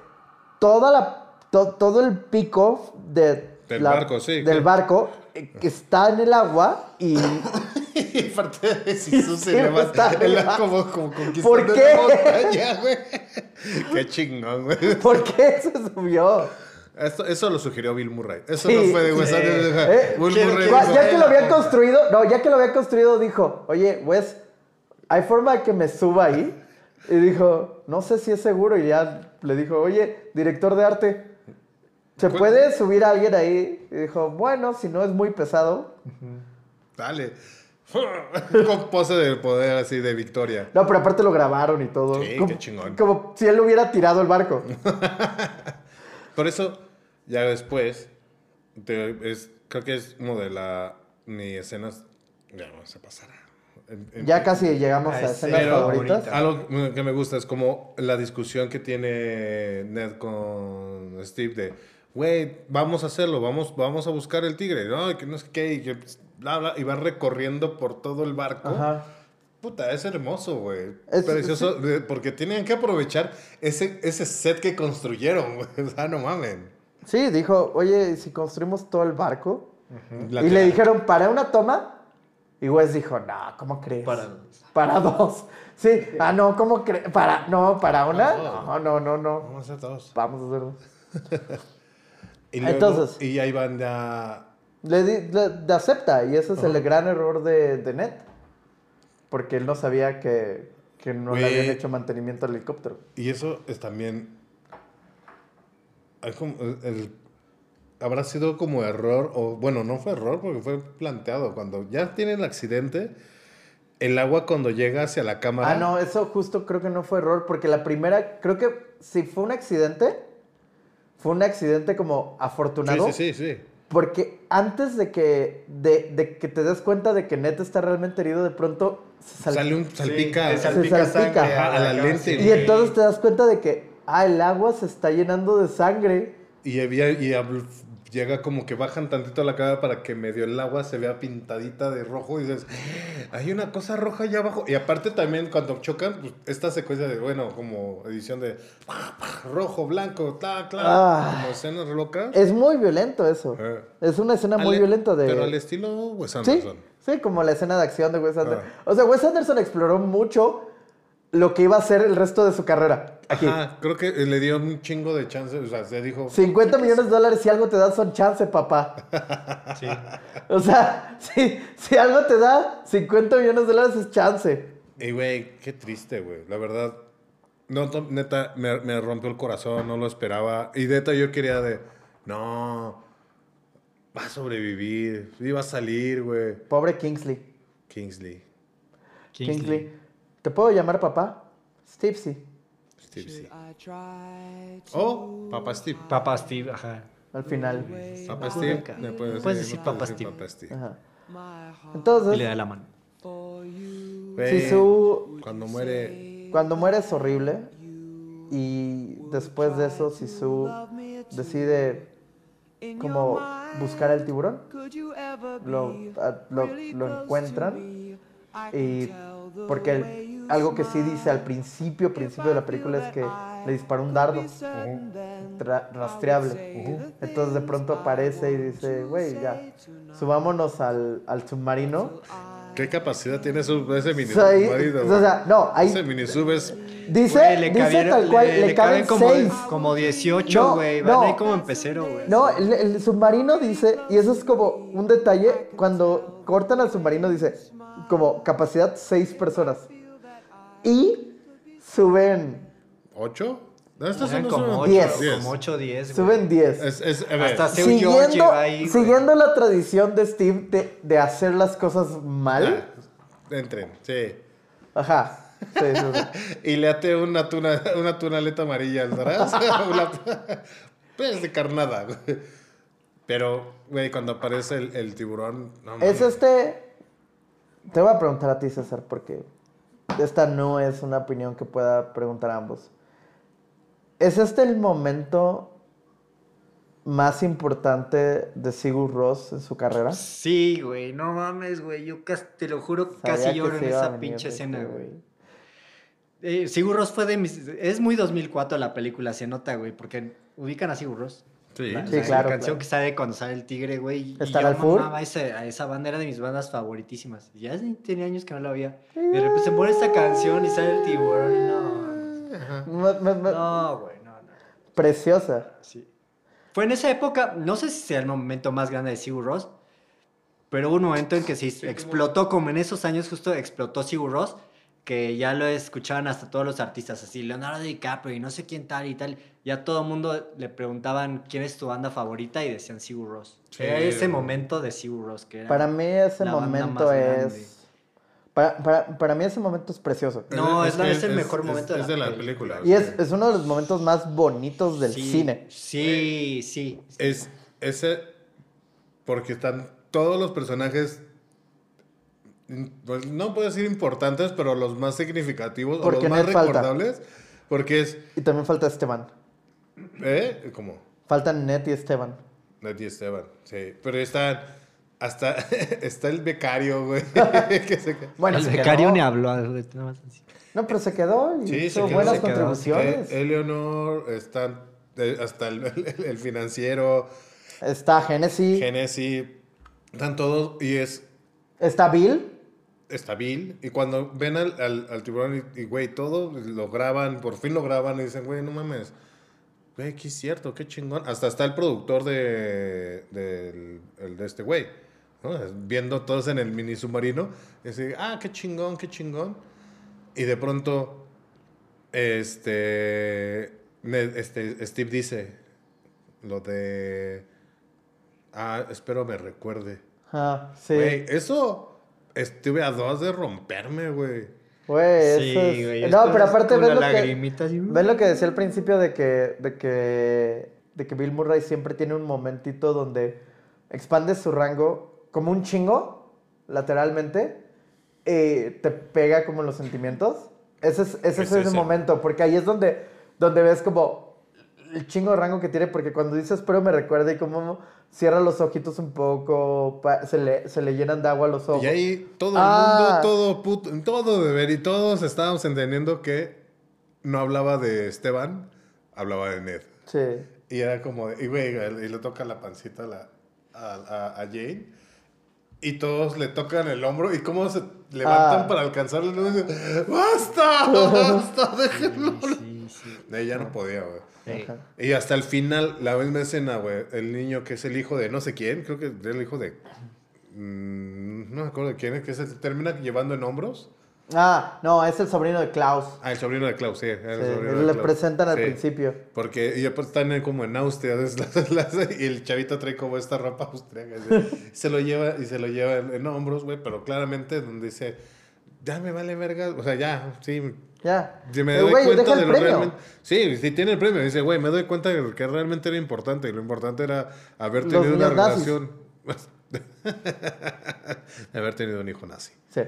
toda la, to- todo el pico de Del la- barco, sí, Del que- barco eh, que está en el agua y... Y parte de Jesús se Sí, levanta está él arriba. como, como ¿Por qué? la montaña, güey. Qué chingón, güey. ¿Por qué se subió? Eso lo sugirió Bill Murray. Eso Sí, no fue de Wes. Anderson. Eh, Bill quiero- Murray quiero- dijo, Ya que lo había "Eh, construido, no, ya que lo había construido, dijo, oye, Wes, ¿hay forma de que me suba ahí? Y dijo, no sé si es seguro. Y ya le dijo, oye, director de arte, ¿se ¿Cuál? puede subir a alguien ahí? Y dijo, bueno, si no es muy pesado. Dale. Con pose de poder así de victoria. No, pero aparte lo grabaron y todo. Sí, como, qué chingón. Como si él hubiera tirado el barco. Por eso, ya después, te- es, creo que es como de la. Ni escenas. Ya vamos a pasar. a- en- en- Ya casi llegamos a escenas pero favoritas. Algo que me gusta es como la discusión que tiene Ned con Steve de, güey, vamos a hacerlo, vamos, vamos a buscar el tigre, ¿no? Que no sé qué, y que bla, bla, y va recorriendo por todo el barco. Ajá. Puta, es hermoso, güey. Es- Precioso, de- porque tienen que aprovechar ese, ese set que construyeron, güey. O sea, no mamen. Sí, dijo, oye, ¿y si construimos todo el barco. Y le dijeron, ¿para una toma? Y Wes dijo, no, ¿cómo crees? Para dos. Para dos. Sí, ah, no, ¿cómo crees? Para, no, para una. No, no, no, no. Vamos a hacer dos. Vamos a hacer dos. Y luego- Entonces- Y ahí van ya. Le, di- le- le acepta, y ese es el gran error de, de Ned. Porque él no sabía que, que no le Güey. habían hecho mantenimiento al helicóptero. Y eso es también. como el- el- habrá sido como error, o bueno, no fue error porque fue planteado. Cuando ya tiene el accidente, el agua cuando llega hacia la cámara. Ah, no, eso justo creo que no fue error, porque la primera, creo que si fue un accidente, fue un accidente como afortunado. Sí, sí, sí, sí. Porque antes de que, de, de que te des cuenta de que Ned está realmente herido, de pronto se sal- Sale un salpica, Sí, salpica Se salpica. sangre a la lente. Y entonces te das cuenta de que, ah, el agua se está llenando de sangre. Y, había, y llega como que bajan tantito la cámara para que medio el agua se vea pintadita de rojo y dices, hay una cosa roja allá abajo. Y aparte también cuando chocan, pues, esta secuencia de, bueno, como edición de rojo, blanco, ta, ta, Ah. como escenas locas. Es muy violento eso. Eh. Es una escena muy violenta de... Pero al estilo Wes Sí, Anderson. sí, como la escena de acción de Wes Anderson. Ah. O sea, Wes Anderson exploró mucho lo que iba a hacer el resto de su carrera. Aquí. Ajá, creo que le dio un chingo de chance. O sea, se dijo, 50 millones de dólares si algo te da son chance, papá. Sí. O sea, si, si algo te da 50 millones de dólares es chance. y güey, qué triste, güey. La verdad, no, neta, me, me rompió el corazón, no lo esperaba. Y neta, yo quería de, no, va a sobrevivir, va a salir, güey. Pobre Kingsley. Kingsley. Kingsley. ¿Te puedo llamar papá? Steve, sí. Steve, sí. Oh, Papá Steve. Papá Steve, ajá. Al final. Papá Steve. puedes Puedes decir Papá Steve. Papá Steve. Ajá. Y Entonces, le da la mano. Güey, Sisu, Cuando muere, cuando muere es horrible. Y después de eso, Sisu decide como buscar al tiburón. Lo, a- lo, lo encuentran. Y porque el- algo que sí dice al principio, principio de la película es que le disparó un dardo rastreable. Entonces de pronto aparece y dice, güey, ya, subámonos al, al submarino. ¿qué capacidad tiene su, ese mini Soy- marido? o sea, no, ahí Ese mini sub es dice, Güey, le dice cabieron- tal cual, le, le caben como, seis. como 18, No, güey. Van no. ahí como en pecero, güey. No, el, el submarino dice, y eso es como un detalle, cuando cortan al submarino dice, como capacidad seis personas. Y suben, ¿Ocho? No, estos son como como 8, Diez. como 8, 10. güey. suben 10. Es, es, Hasta Seu Siguiendo, ahí. siguiendo la tradición de Steve de, de hacer las cosas mal. ah, entren, sí. Ajá. Sí, sí, sí. Y le ate una tuna, una tunaleta amarilla atrás. Una- pues de carnada, güey. Pero, güey, cuando aparece el, el tiburón. No, Es este. Te voy a preguntar a ti, César, porque esta no es una opinión que pueda preguntar a ambos. ¿Es este el momento más importante de Sigur Ross en su carrera? Sí, güey. No mames, güey. Yo casi, te lo juro, Sabía casi lloro en esa pinche este, escena, güey. Eh, Sigur Rós fue de mis... Es muy 2004 la película, se nota, güey, porque ubican a Sigur Rós. Sí. La, Sí, la claro, canción claro. que sale cuando sale el tigre, güey. y ¿Estar yo al full? mamaba esa, a esa banda, era de mis bandas favoritísimas. Ya tenía años que no la veía. De repente se pone esta canción y sale el tiburón. No, me- no, güey, no, no. Preciosa. Sí. Fue en esa época, no sé si sea el momento más grande de Sigur Rós, pero hubo un momento en que se explotó, como en esos años justo explotó Sigur Rós, que ya lo escuchaban hasta todos los artistas, así Leonardo DiCaprio y no sé quién tal y tal. Ya todo el mundo le preguntaban quién es tu banda favorita y decían Sigur Rós. Sí. Era ese momento de Sigur Rós que era... Para mí ese la banda momento más es... Para, para, para mí ese momento es precioso. No, es, la- es el mejor momento es de, de la la película. Y es, es uno de los momentos más bonitos del Sí, cine. Sí, sí. Es ese. Porque están todos los personajes. Pues, no puedo decir importantes, pero los más significativos o los más falta. recordables. Porque es. Y también falta Esteban. ¿Eh? Como. Faltan Ned y Esteban. Ned y Esteban, sí. Pero están Hasta está el becario, güey. que se- Bueno, el se becario quedó. ni habló. güey. No, pero se quedó y Sí, se hizo quedó, buenas se quedó. contribuciones. Eh, Eleonor, están eh, hasta el, el- el financiero, Está Genesis, Genesis, están todos y es está Bill. Estabil. Y cuando ven al, al, al tiburón y, güey, todo lo graban, por fin lo graban y dicen, güey, no mames. Güey, qué es cierto, qué chingón. Hasta está el productor de, del- el de este güey. ¿no? Viendo todos en el mini submarino. Y dice, ah, qué chingón, qué chingón. Y de pronto, este, este Steve dice lo de, ah, espero me recuerde. Ah, sí. Güey, eso estuve a dos de romperme, güey. Güey, Sí, eso es- güey, No, pero aparte ves lo, que, ves lo que decía al principio de que, de que, de que Bill Murray siempre tiene un momentito donde expande su rango como un chingo, lateralmente, y te pega como los sentimientos. Ese es, ese es Es ese ese. momento, porque ahí es donde, donde ves como el chingo de rango que tiene, porque cuando dices, pero me recuerda y como cierra los ojitos un poco, pa- se le, se le llenan de agua los ojos. Y ahí todo Ah. el mundo, todo puto, todo de ver y todos estábamos entendiendo que no hablaba de Esteban, hablaba de Ned. Sí. Y era como, de- y güey, y le toca la pancita a, la, a, a- a Jane. Y todos le tocan el hombro y cómo se levantan Ah. para alcanzarle. Y luego dicen, ¡Basta! ¡Basta! ¡Déjenlo! Sí, sí. Ella no podía, güey. Ey. Y hasta el final, la misma escena, güey, el niño que es el hijo de no sé quién, creo que es el hijo de... mm, no me acuerdo de quién es, que se termina llevando en hombros. Ah, no, es el sobrino de Klaus. Ah, el sobrino de Klaus, sí. el Sí, sobrino le Klaus. presentan al Sí, principio. Porque y después están en- como en Austria, es la- la- y el chavito trae como esta ropa austriaca. se lo lleva y se lo lleva en, en hombros, güey, pero claramente donde dice, ya me vale verga, o sea, ya, sí, Ya. Sí, me Pero, doy güey, cuenta de lo premio. realmente. Sí, sí tiene el premio. Dice, güey, me doy cuenta de que realmente era importante. Y lo importante era haber Los tenido una niños nazis. relación. haber tenido un hijo nazi. Sí.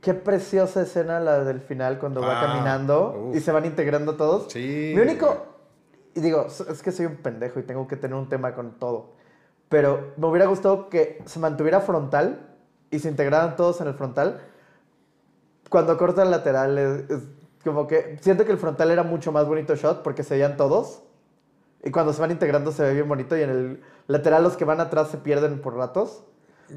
Qué preciosa escena la del final cuando va Ah, caminando uf. y se van integrando todos. Sí. Mi único. Y digo, es que soy un pendejo y tengo que tener un tema con todo. Pero me hubiera gustado que se mantuviera frontal y se integraran todos en el frontal. Cuando corta el lateral, es, es como que siento que el frontal era mucho más bonito shot porque se veían todos. Y cuando se van integrando se ve bien bonito y en el lateral los que van atrás se pierden por ratos.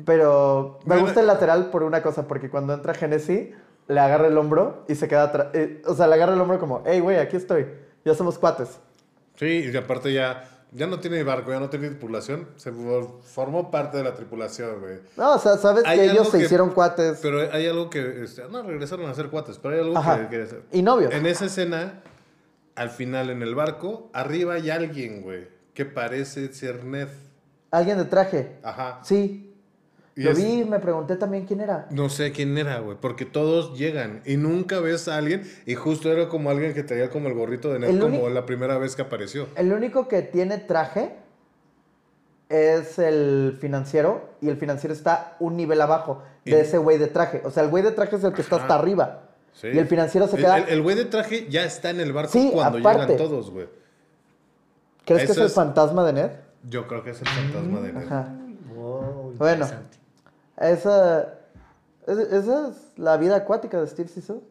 Pero me gusta el lateral por una cosa, porque cuando entra Genesis le agarra el hombro y se queda atrás. eh, o sea, le agarra el hombro como, hey, güey, aquí estoy. Ya somos cuates. Sí, y aparte ya, ya no tiene barco, ya no tiene tripulación. Se for- formó parte de la tripulación, güey. No, o sea, sabes Hay que ellos se que- hicieron cuates. Pero hay algo que. este, no, regresaron a ser cuates, pero hay algo Ajá. que, que- Y novios. En esa escena, al final en el barco, arriba hay alguien, güey, que parece ser Ned. Alguien de traje. Ajá. Sí. Y Lo es- vi, me pregunté también quién era. No sé quién era, güey, porque todos llegan y nunca ves a alguien y justo era como alguien que traía como el gorrito de Ned El como la primera vez que apareció. El único que tiene traje es el financiero y el financiero está un nivel abajo de Y- ese güey de traje. O sea, el güey de traje es el que está hasta arriba. Sí. Y el financiero se queda... El güey de traje ya está en el barco Sí, cuando aparte. llegan todos, güey. ¿Crees que es el fantasma de Ned? Yo creo que es el fantasma de Ned. Ajá. Wow, Bueno. Esa, es- esa es la vida acuática de Steve Zissou.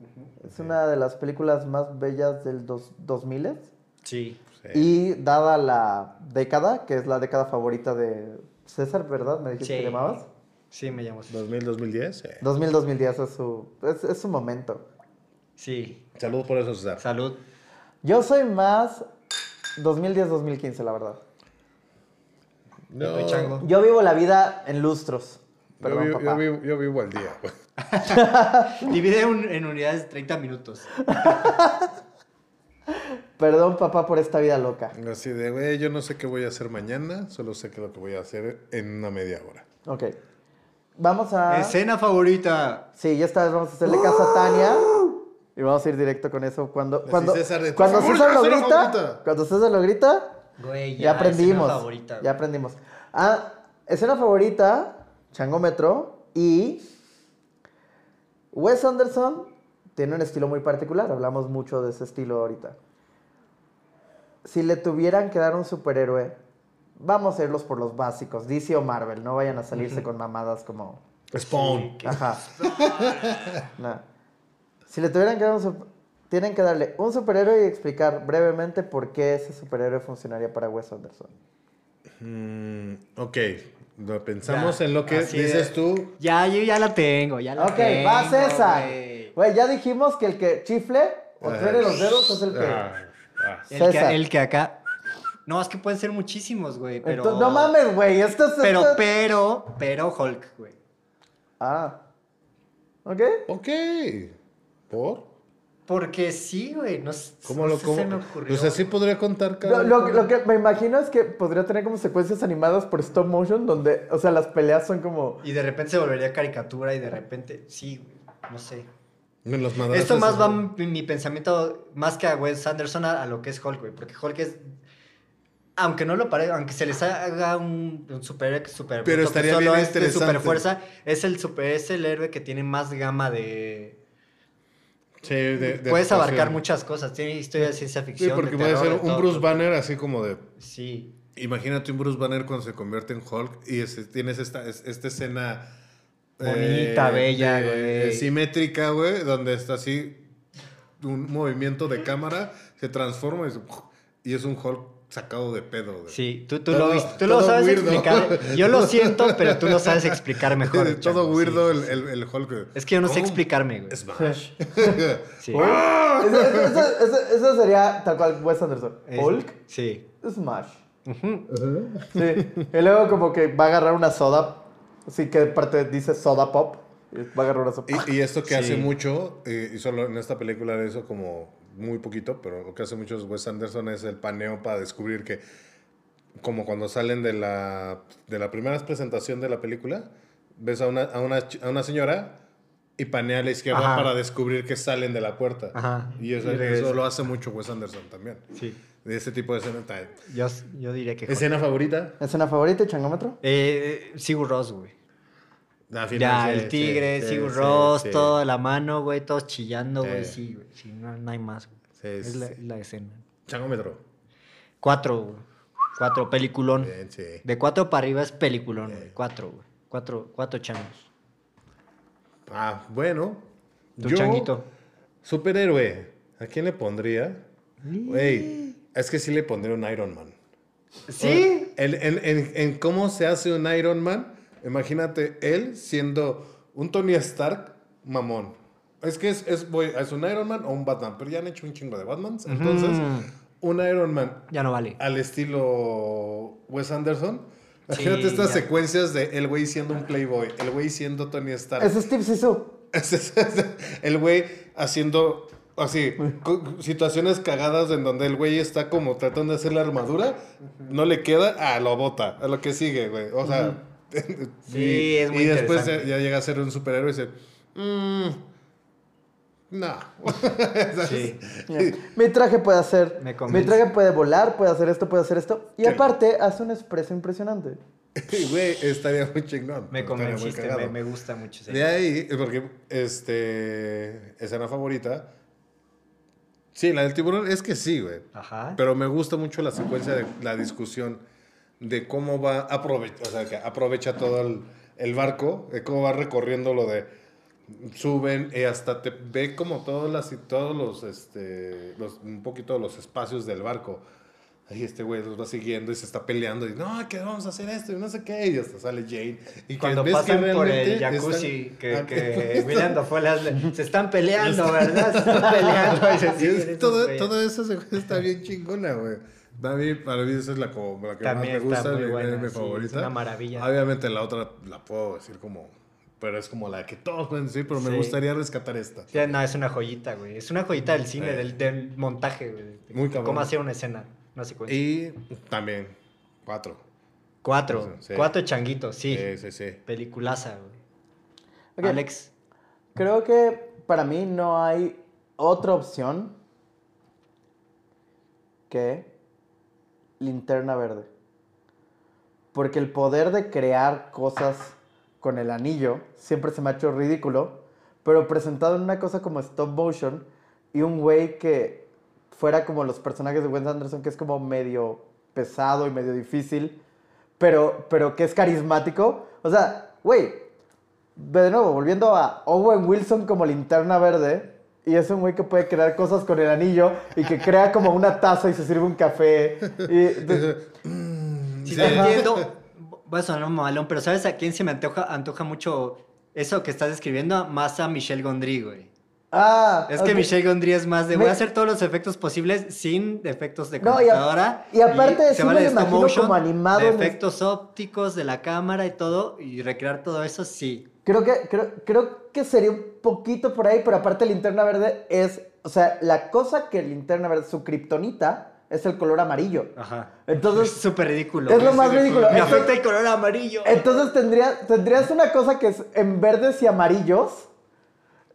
Es una de las películas más bellas del dos, 2000 Sí. Sí. Y dada la década, que es la década favorita de César, ¿verdad? Me dijiste Sí. que te llamabas. Sí, me llamo. 2000, 2010. sí. 2000-2010 es su, es, es su momento. Sí. Saludos por eso, César. Salud. Yo soy más 2010-2015, la verdad. No, Estoy chango. Yo vivo la vida en lustros. Yo, Perdón, vivo, papá. yo, vivo, yo vivo al día, güey. Divide un- en unidades de 30 minutos. Perdón, papá, por esta vida loca. Así de, güey, yo no sé qué voy a hacer mañana, solo sé que lo que voy a hacer en una media hora. Ok. Vamos a... Escena favorita. Sí, ya esta vez vamos a hacerle caso a Tania. Y vamos a ir directo con eso. Cuando, Así, cuando, César, de, cuando "Por favor, César lo grita, favorita". cuando César lo grita, Güey, ya, aprendimos. escena favorita. Ya aprendimos. Ah, escena favorita, changómetro y Wes Anderson tiene un estilo muy particular. Hablamos mucho de ese estilo ahorita. Si le tuvieran que dar un superhéroe vamos a irlos por los básicos, DC o Marvel, no vayan a salirse con mamadas como... Spawn. Ajá. No. Si le tuvieran que dar un tienen que darle un superhéroe y explicar brevemente por qué ese superhéroe funcionaría para Wes Anderson. Mm, ok. Lo pensamos Ya, en lo que así dices de- tú. Ya, yo ya la tengo, ya la Ok, tengo. va César. güey. Güey, ya dijimos que el que chifle o truene los dedos es el que... Ah, ah. El que, César. el que acá... No, es que pueden ser muchísimos, güey, pero... Entonces, no mames, güey, esto es... Pero, esto- pero, pero Hulk, güey. Ah. ¿Ok? Ok. ¿Por? Porque sí, güey, no, ¿Cómo no lo sé, cómo? se me ocurrió. O sea, sí podría contar cada. lo- lo que me imagino es que podría tener como secuencias animadas por stop motion donde, o sea, las peleas son como... Y de repente se volvería caricatura y de repente, sí, güey, no sé. En los Esto más va mi, mi pensamiento más que a Wes Anderson a, a lo que es Hulk, güey. Porque Hulk es. Aunque no lo parezca, aunque se les haga un, un superhéroe super Pero estaría solo bien es de interesante. super fuerza, es el super, es el héroe que tiene más gama de. Sí, de, de puedes abarcar muchas cosas. Tiene historia de ciencia Sí, ficción. porque de puede ser un todo. Bruce Banner así como de. Sí. Imagínate un Bruce Banner cuando se convierte en Hulk y ese- tienes esta, es- esta escena. Bonita, bella, güey. Simétrica, güey, donde está así un movimiento de cámara, se transforma y es un Hulk sacado de pedo, güey. Sí, tú, tú Todo- lo, tú lo sabes weirdo. explicar. Yo lo siento, pero tú lo sabes explicar mejor. Todo weirdo sí, el, sí. el, el Hulk. Es que yo no sé explicarme, güey. Smash. Sí. Eso, eso- eso- eso- eso sería tal cual Wes Anderson. Hulk, Sí. Smash. Sí. Y luego como que va a agarrar una soda, así que parte dice soda pop, va a agarrar una soda. Y, y esto que Sí. hace mucho, eh, y solo en esta película de eso como muy poquito, pero lo que hace mucho Wes Anderson es el paneo para descubrir que, como cuando salen de la, de la primera presentación de la película, ves a una, a una, a una señora y panea a la izquierda Ajá. para descubrir que salen de la puerta. Ajá. Y eso, Y eso lo hace mucho Wes Anderson también. Sí. De ese tipo de escena. Yo, yo diría que. ¿Escena favorita? ¿Escena favorita, changómetro? Eh, Sigur Ross, güey. Ya, el tigre, sí, Sigur Ross, toda la mano, güey, todos chillando, güey. Sí, güey. Sí, no, no hay más, güey. Sí, es sí. la, la escena. Changómetro. Cuatro, güey. Cuatro, peliculón. Bien. De cuatro para arriba es peliculón, güey. Cuatro, güey. Cuatro, cuatro changos. Ah, bueno. Tu yo- changuito. Superhéroe. ¿A quién le pondría? Güey, es que sí le pondría un Iron Man. ¿Sí? En, en- en- en cómo se hace un Iron Man, imagínate él siendo un Tony Stark mamón. Es que es, es, voy- es un Iron Man o un Batman, pero ya han hecho un chingo de Batmans. Entonces, un Iron Man Ya no vale. al estilo Wes Anderson. Imagínate Sí, estas ya. secuencias de el güey siendo un playboy, el güey siendo Tony Stark. Es Steve Sisu. el güey haciendo así situaciones cagadas en donde el güey está como tratando de hacer la armadura, no le queda, ah, lo bota, a lo que sigue, güey. O sea, Sí, y, es muy y después interesante. ya llega a ser un superhéroe y dice, mmm, no. Sí. Mi traje puede hacer. Me Mi traje puede volar, puede hacer esto, puede hacer esto. Y aparte, hace un expreso impresionante. Güey, estaría muy chingón. Me convenciste, me, me gusta mucho. ese. De ahí, porque, este, escena favorita. Sí, la del tiburón es que sí, güey. Ajá. Pero me gusta mucho la secuencia de la discusión de cómo va aprovecha, o sea, que aprovecha todo el, el barco, de cómo va recorriendo lo de suben y hasta te ve como todas las todos los este los un poquito los espacios del barco. Ahí este güey los va siguiendo y se está peleando y no, que vamos a hacer esto y no sé qué y hasta sale Jane y Cuando ves que pasan por el jacuzzi, están- que, Ah, que le hace- se están peleando, ¿verdad? Se están peleando. Y se Y siguen es- todo, todo eso está bien chingona, güey. Mí, para mí esa es la, como, la que También más me gusta, mi, buena, mi sí, favorita. es una maravilla. Obviamente la otra la puedo decir como, pero es como la que todos pueden decir, pero me gustaría rescatar esta. Sí, no, es una joyita, güey. Es una joyita del cine, del, del montaje, güey. de- Muy de cabrón. Cómo hacer una escena, una secuencia. Y también, cuatro. Cuatro. Sí. Cuatro changuitos, sí. Sí, sí, sí. Peliculaza, güey. Alex. Creo que para mí no hay otra opción que linterna verde. Porque el poder de crear cosas con el anillo siempre se me ha hecho ridículo, pero presentado en una cosa como stop motion y un güey que fuera como los personajes de Wes Anderson, que es como medio pesado y medio difícil, pero, pero que es carismático. O sea, güey, de nuevo, volviendo a Owen Wilson como linterna verde. Y es un güey que puede crear cosas con el anillo y que crea como una taza y se sirve un café. Y, de- Sí, entiendo. Voy a sonar un mamalón, pero ¿sabes a quién se me antoja, antoja mucho eso que estás describiendo? Más a Michelle Gondry, güey. ah, Es que. Michelle Gondry es más de Me- voy a hacer todos los efectos posibles sin efectos de No, y a- computadora. y aparte se sí me vale lo de stop imagino motion, como animado De en es- efectos ópticos de la cámara y todo, y recrear todo eso, sí. Creo que, creo, creo que sería un poquito por ahí, pero aparte Linterna Verde es, o sea, la cosa que Linterna Verde, su kriptonita, es el color amarillo. Ajá. Entonces, Es súper ridículo. es lo más ridículo. Me afecta el color amarillo. Entonces tendría, tendrías una cosa que es en verdes y amarillos.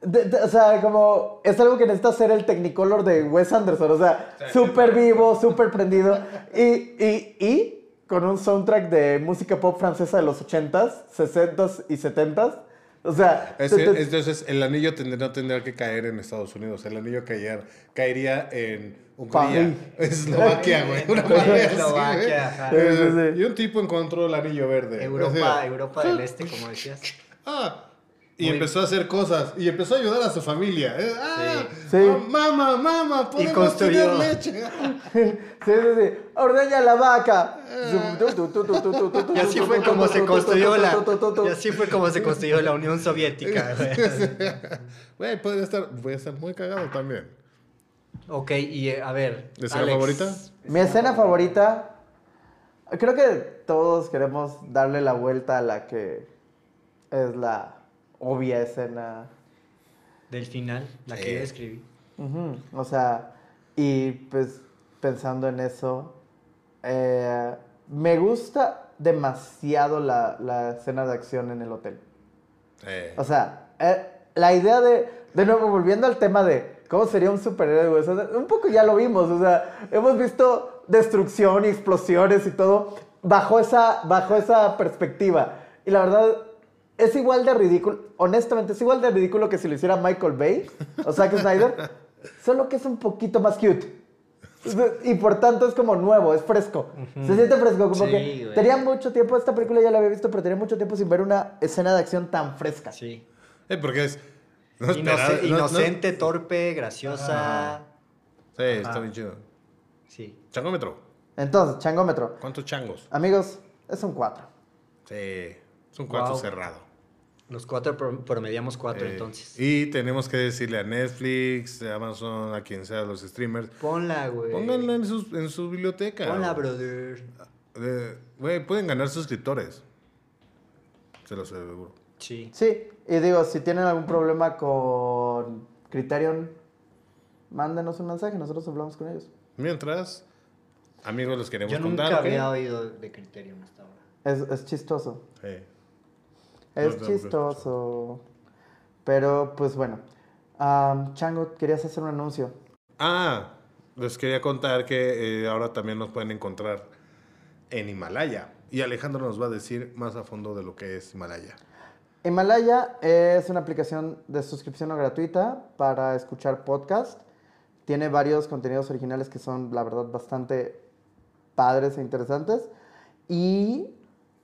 De- de- o sea, como es algo que necesita hacer el Technicolor de Wes Anderson. O sea, súper vivo, súper prendido. Y, y, y con un soundtrack de música pop francesa de los 80s, 60s y 70s. O sea, Ese- te- te- entonces, el anillo tendría, no tendría que caer en Estados Unidos. El anillo caer, caería en Hungría. Eslovaquia, güey. Una Eslovaquia, sí. Y un tipo encontró el anillo verde. Europa, Europa del Este, como decías. Ah, y Muy- empezó a hacer cosas. Y empezó a ayudar a su familia. Eh, Ah, Sí. ah, mamá, mamá, podemos construyó. tener leche. sí, sí, sí. Ordeña la vaca. Y así fue como se construyó la, y así fue como se construyó la Unión Soviética. güey. Podría estar, voy a estar muy cagado también. ok, y eh, a ver. ¿Escena favorita? Mi escena favorita, creo que todos queremos darle la vuelta a la que es la obvia escena. Del final, la que yo escribí. O sea, y pues pensando en eso, eh, me gusta demasiado la, la escena de acción en el hotel. O sea, eh, la idea de, de nuevo, volviendo al tema de cómo sería un superhéroe, güey, o sea, un poco ya lo vimos, o sea, hemos visto destrucción y explosiones y todo bajo esa, bajo esa perspectiva. Y la verdad, es igual de ridículo, honestamente, es igual de ridículo que si lo hiciera Michael Bay o Zack Snyder, solo que es un poquito más cute. Y por tanto es como nuevo, es fresco. Se siente fresco, como Sí, que güey. tenía mucho tiempo, esta película ya la había visto, pero tenía mucho tiempo sin ver una escena de acción tan fresca. Sí. eh, porque es... no esperaba- inocente, torpe, graciosa. Sí, está bien chido. Sí. Changómetro. Entonces, changómetro. ¿Cuántos changos? Amigos, es un 4. Sí, es un cuarto Wow. cerrado. Los cuatro pro- promediamos cuatro Eh, entonces. Y tenemos que decirle a Netflix, a Amazon, a quien sea, los streamers, Ponla, güey. pónganla en, sus, en su biblioteca. Ponla, güey. brother. Eh, Güey, pueden ganar suscriptores. Se los aseguro. Sí. Sí, y digo, si tienen algún problema con Criterion, mándenos un mensaje, nosotros hablamos con ellos. Mientras, amigos, les queremos Yo nunca contar había oído de Criterion hasta ahora. Es, es chistoso. Sí. Es no, chistoso. Pero, pues bueno. Chango, querías hacer un anuncio. Ah, les quería contar que eh, ahora también nos pueden encontrar en Himalaya. Y Alejandro nos va a decir más a fondo de lo que es Himalaya. Himalaya es una aplicación de suscripción no gratuita para escuchar podcast. Tiene varios contenidos originales que son, la verdad, bastante padres e interesantes. Y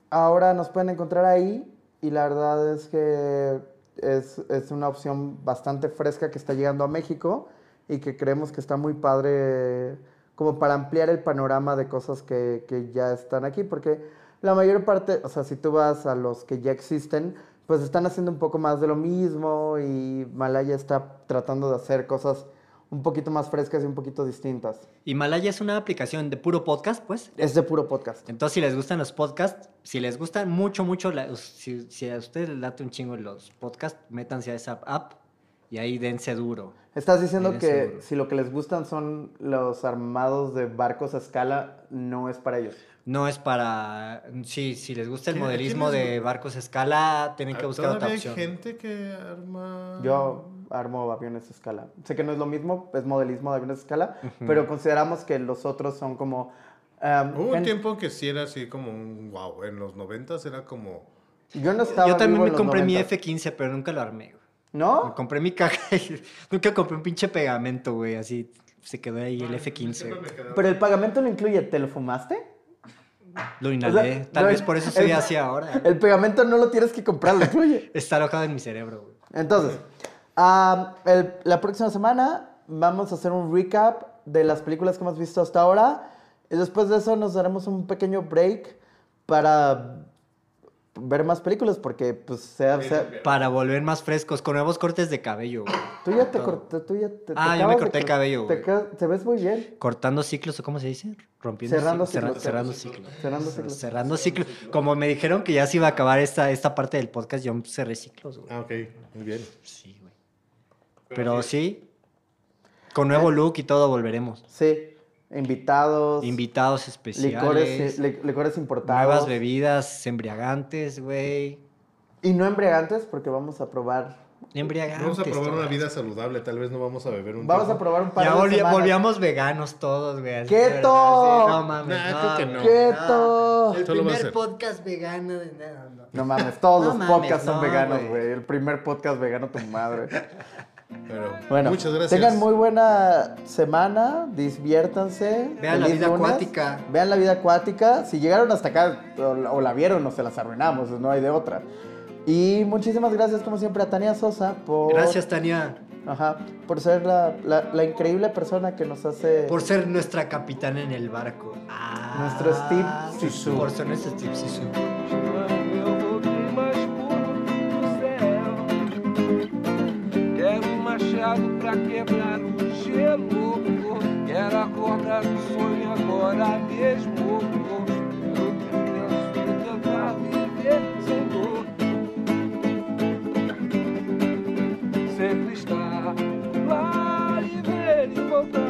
ahora nos pueden encontrar ahí. Y la verdad es que es, es una opción bastante fresca que está llegando a México y que creemos que está muy padre como para ampliar el panorama de cosas que, que ya están aquí. Porque la mayor parte, o sea, si tú vas a los que ya existen, pues están haciendo un poco más de lo mismo y Malaya está tratando de hacer cosas un poquito más frescas y un poquito distintas. Himalaya es una aplicación de puro podcast, pues. Es de puro podcast. Entonces, si les gustan los podcasts, si les gustan mucho, mucho, la- si, si a ustedes les late un chingo los podcasts, métanse a esa app y ahí dense duro. Estás diciendo que si lo que les gustan son los armados de barcos a escala, no es para ellos. No es para... Sí, si les gusta el ¿Quién- modelismo de barcos a escala, tienen que buscar otra ¿Todavía opción. hay gente que arma...? Yo armo aviones a escala. Sé que no es lo mismo, es modelismo de aviones a escala, pero consideramos que los otros son como... um, Hubo un tiempo que sí era así como un wow. En los noventas era como. Yo no estaba Yo también me compré mi 90s. F-15, pero nunca lo armé. güey. Me ¿No? compré mi caja y nunca compré un pinche pegamento, güey. Así se quedó ahí el F-15. güey. Pero el pagamento lo incluye, ¿te lo fumaste? Lo inhalé. Tal no, vez por eso soy el- así ahora. El pegamento no lo tienes que comprar, lo fluye. Está alojado en mi cerebro, güey. Entonces, el- la próxima semana vamos a hacer un recap de las películas que hemos visto hasta ahora. Y después de eso nos daremos un pequeño break para ver más películas porque pues sea, sea- Para volver más frescos, con nuevos cortes de cabello, güey. tú ya te corté, tú ya te, te Ah, yo me corté el cabello, Te, güey. ca- te ves muy bien. Cortando ciclos, o cómo se dice? Rompiendo Cerrando ci- cerra- ciclos. cerrando ciclos. Cerrando ciclos. Cerrando ciclos. Como me dijeron que ya se iba a acabar esta, esta parte del podcast, yo cerré ciclos, güey. Ah, ok, muy bien. Sí, güey. Pero sí, con nuevo look y todo volveremos. Sí, invitados, Invitados especiales. licores, li- licores importados. nuevas bebidas embriagantes, güey. Y no embriagantes porque vamos a probar. Embriagantes. Vamos a probar una vida saludable, tal vez no vamos a beber un Vamos a probar un par Ya de volvi- semanas. volvíamos veganos todos, güey. ¡Keto! sí. No mames. Nah, no, creo que güey. no. ¡Keto! El primer podcast vegano de nada. no. No mames, todos No los mames, podcasts son no, veganos, güey. El primer podcast vegano, tu madre. Pero, Bueno, muchas gracias. tengan muy buena semana, diviértanse. Vean la vida acuática. Vean la vida acuática. Si llegaron hasta acá o, o la vieron o se las arruinamos, no hay de otra. Y muchísimas gracias, como siempre, a Tania Sosa por, Gracias, Tania, ajá, por ser la, la- la increíble persona que nos hace. por ser nuestra capitana en el barco. Ah, Nuestro Steve Zissou. Por ser nuestro Steve Zissou. Thiago pra quebrar o gelo. Quero acordar do sonho agora mesmo. Eu penso tentar viver sem dor. Sempre está lá e ver e voltar.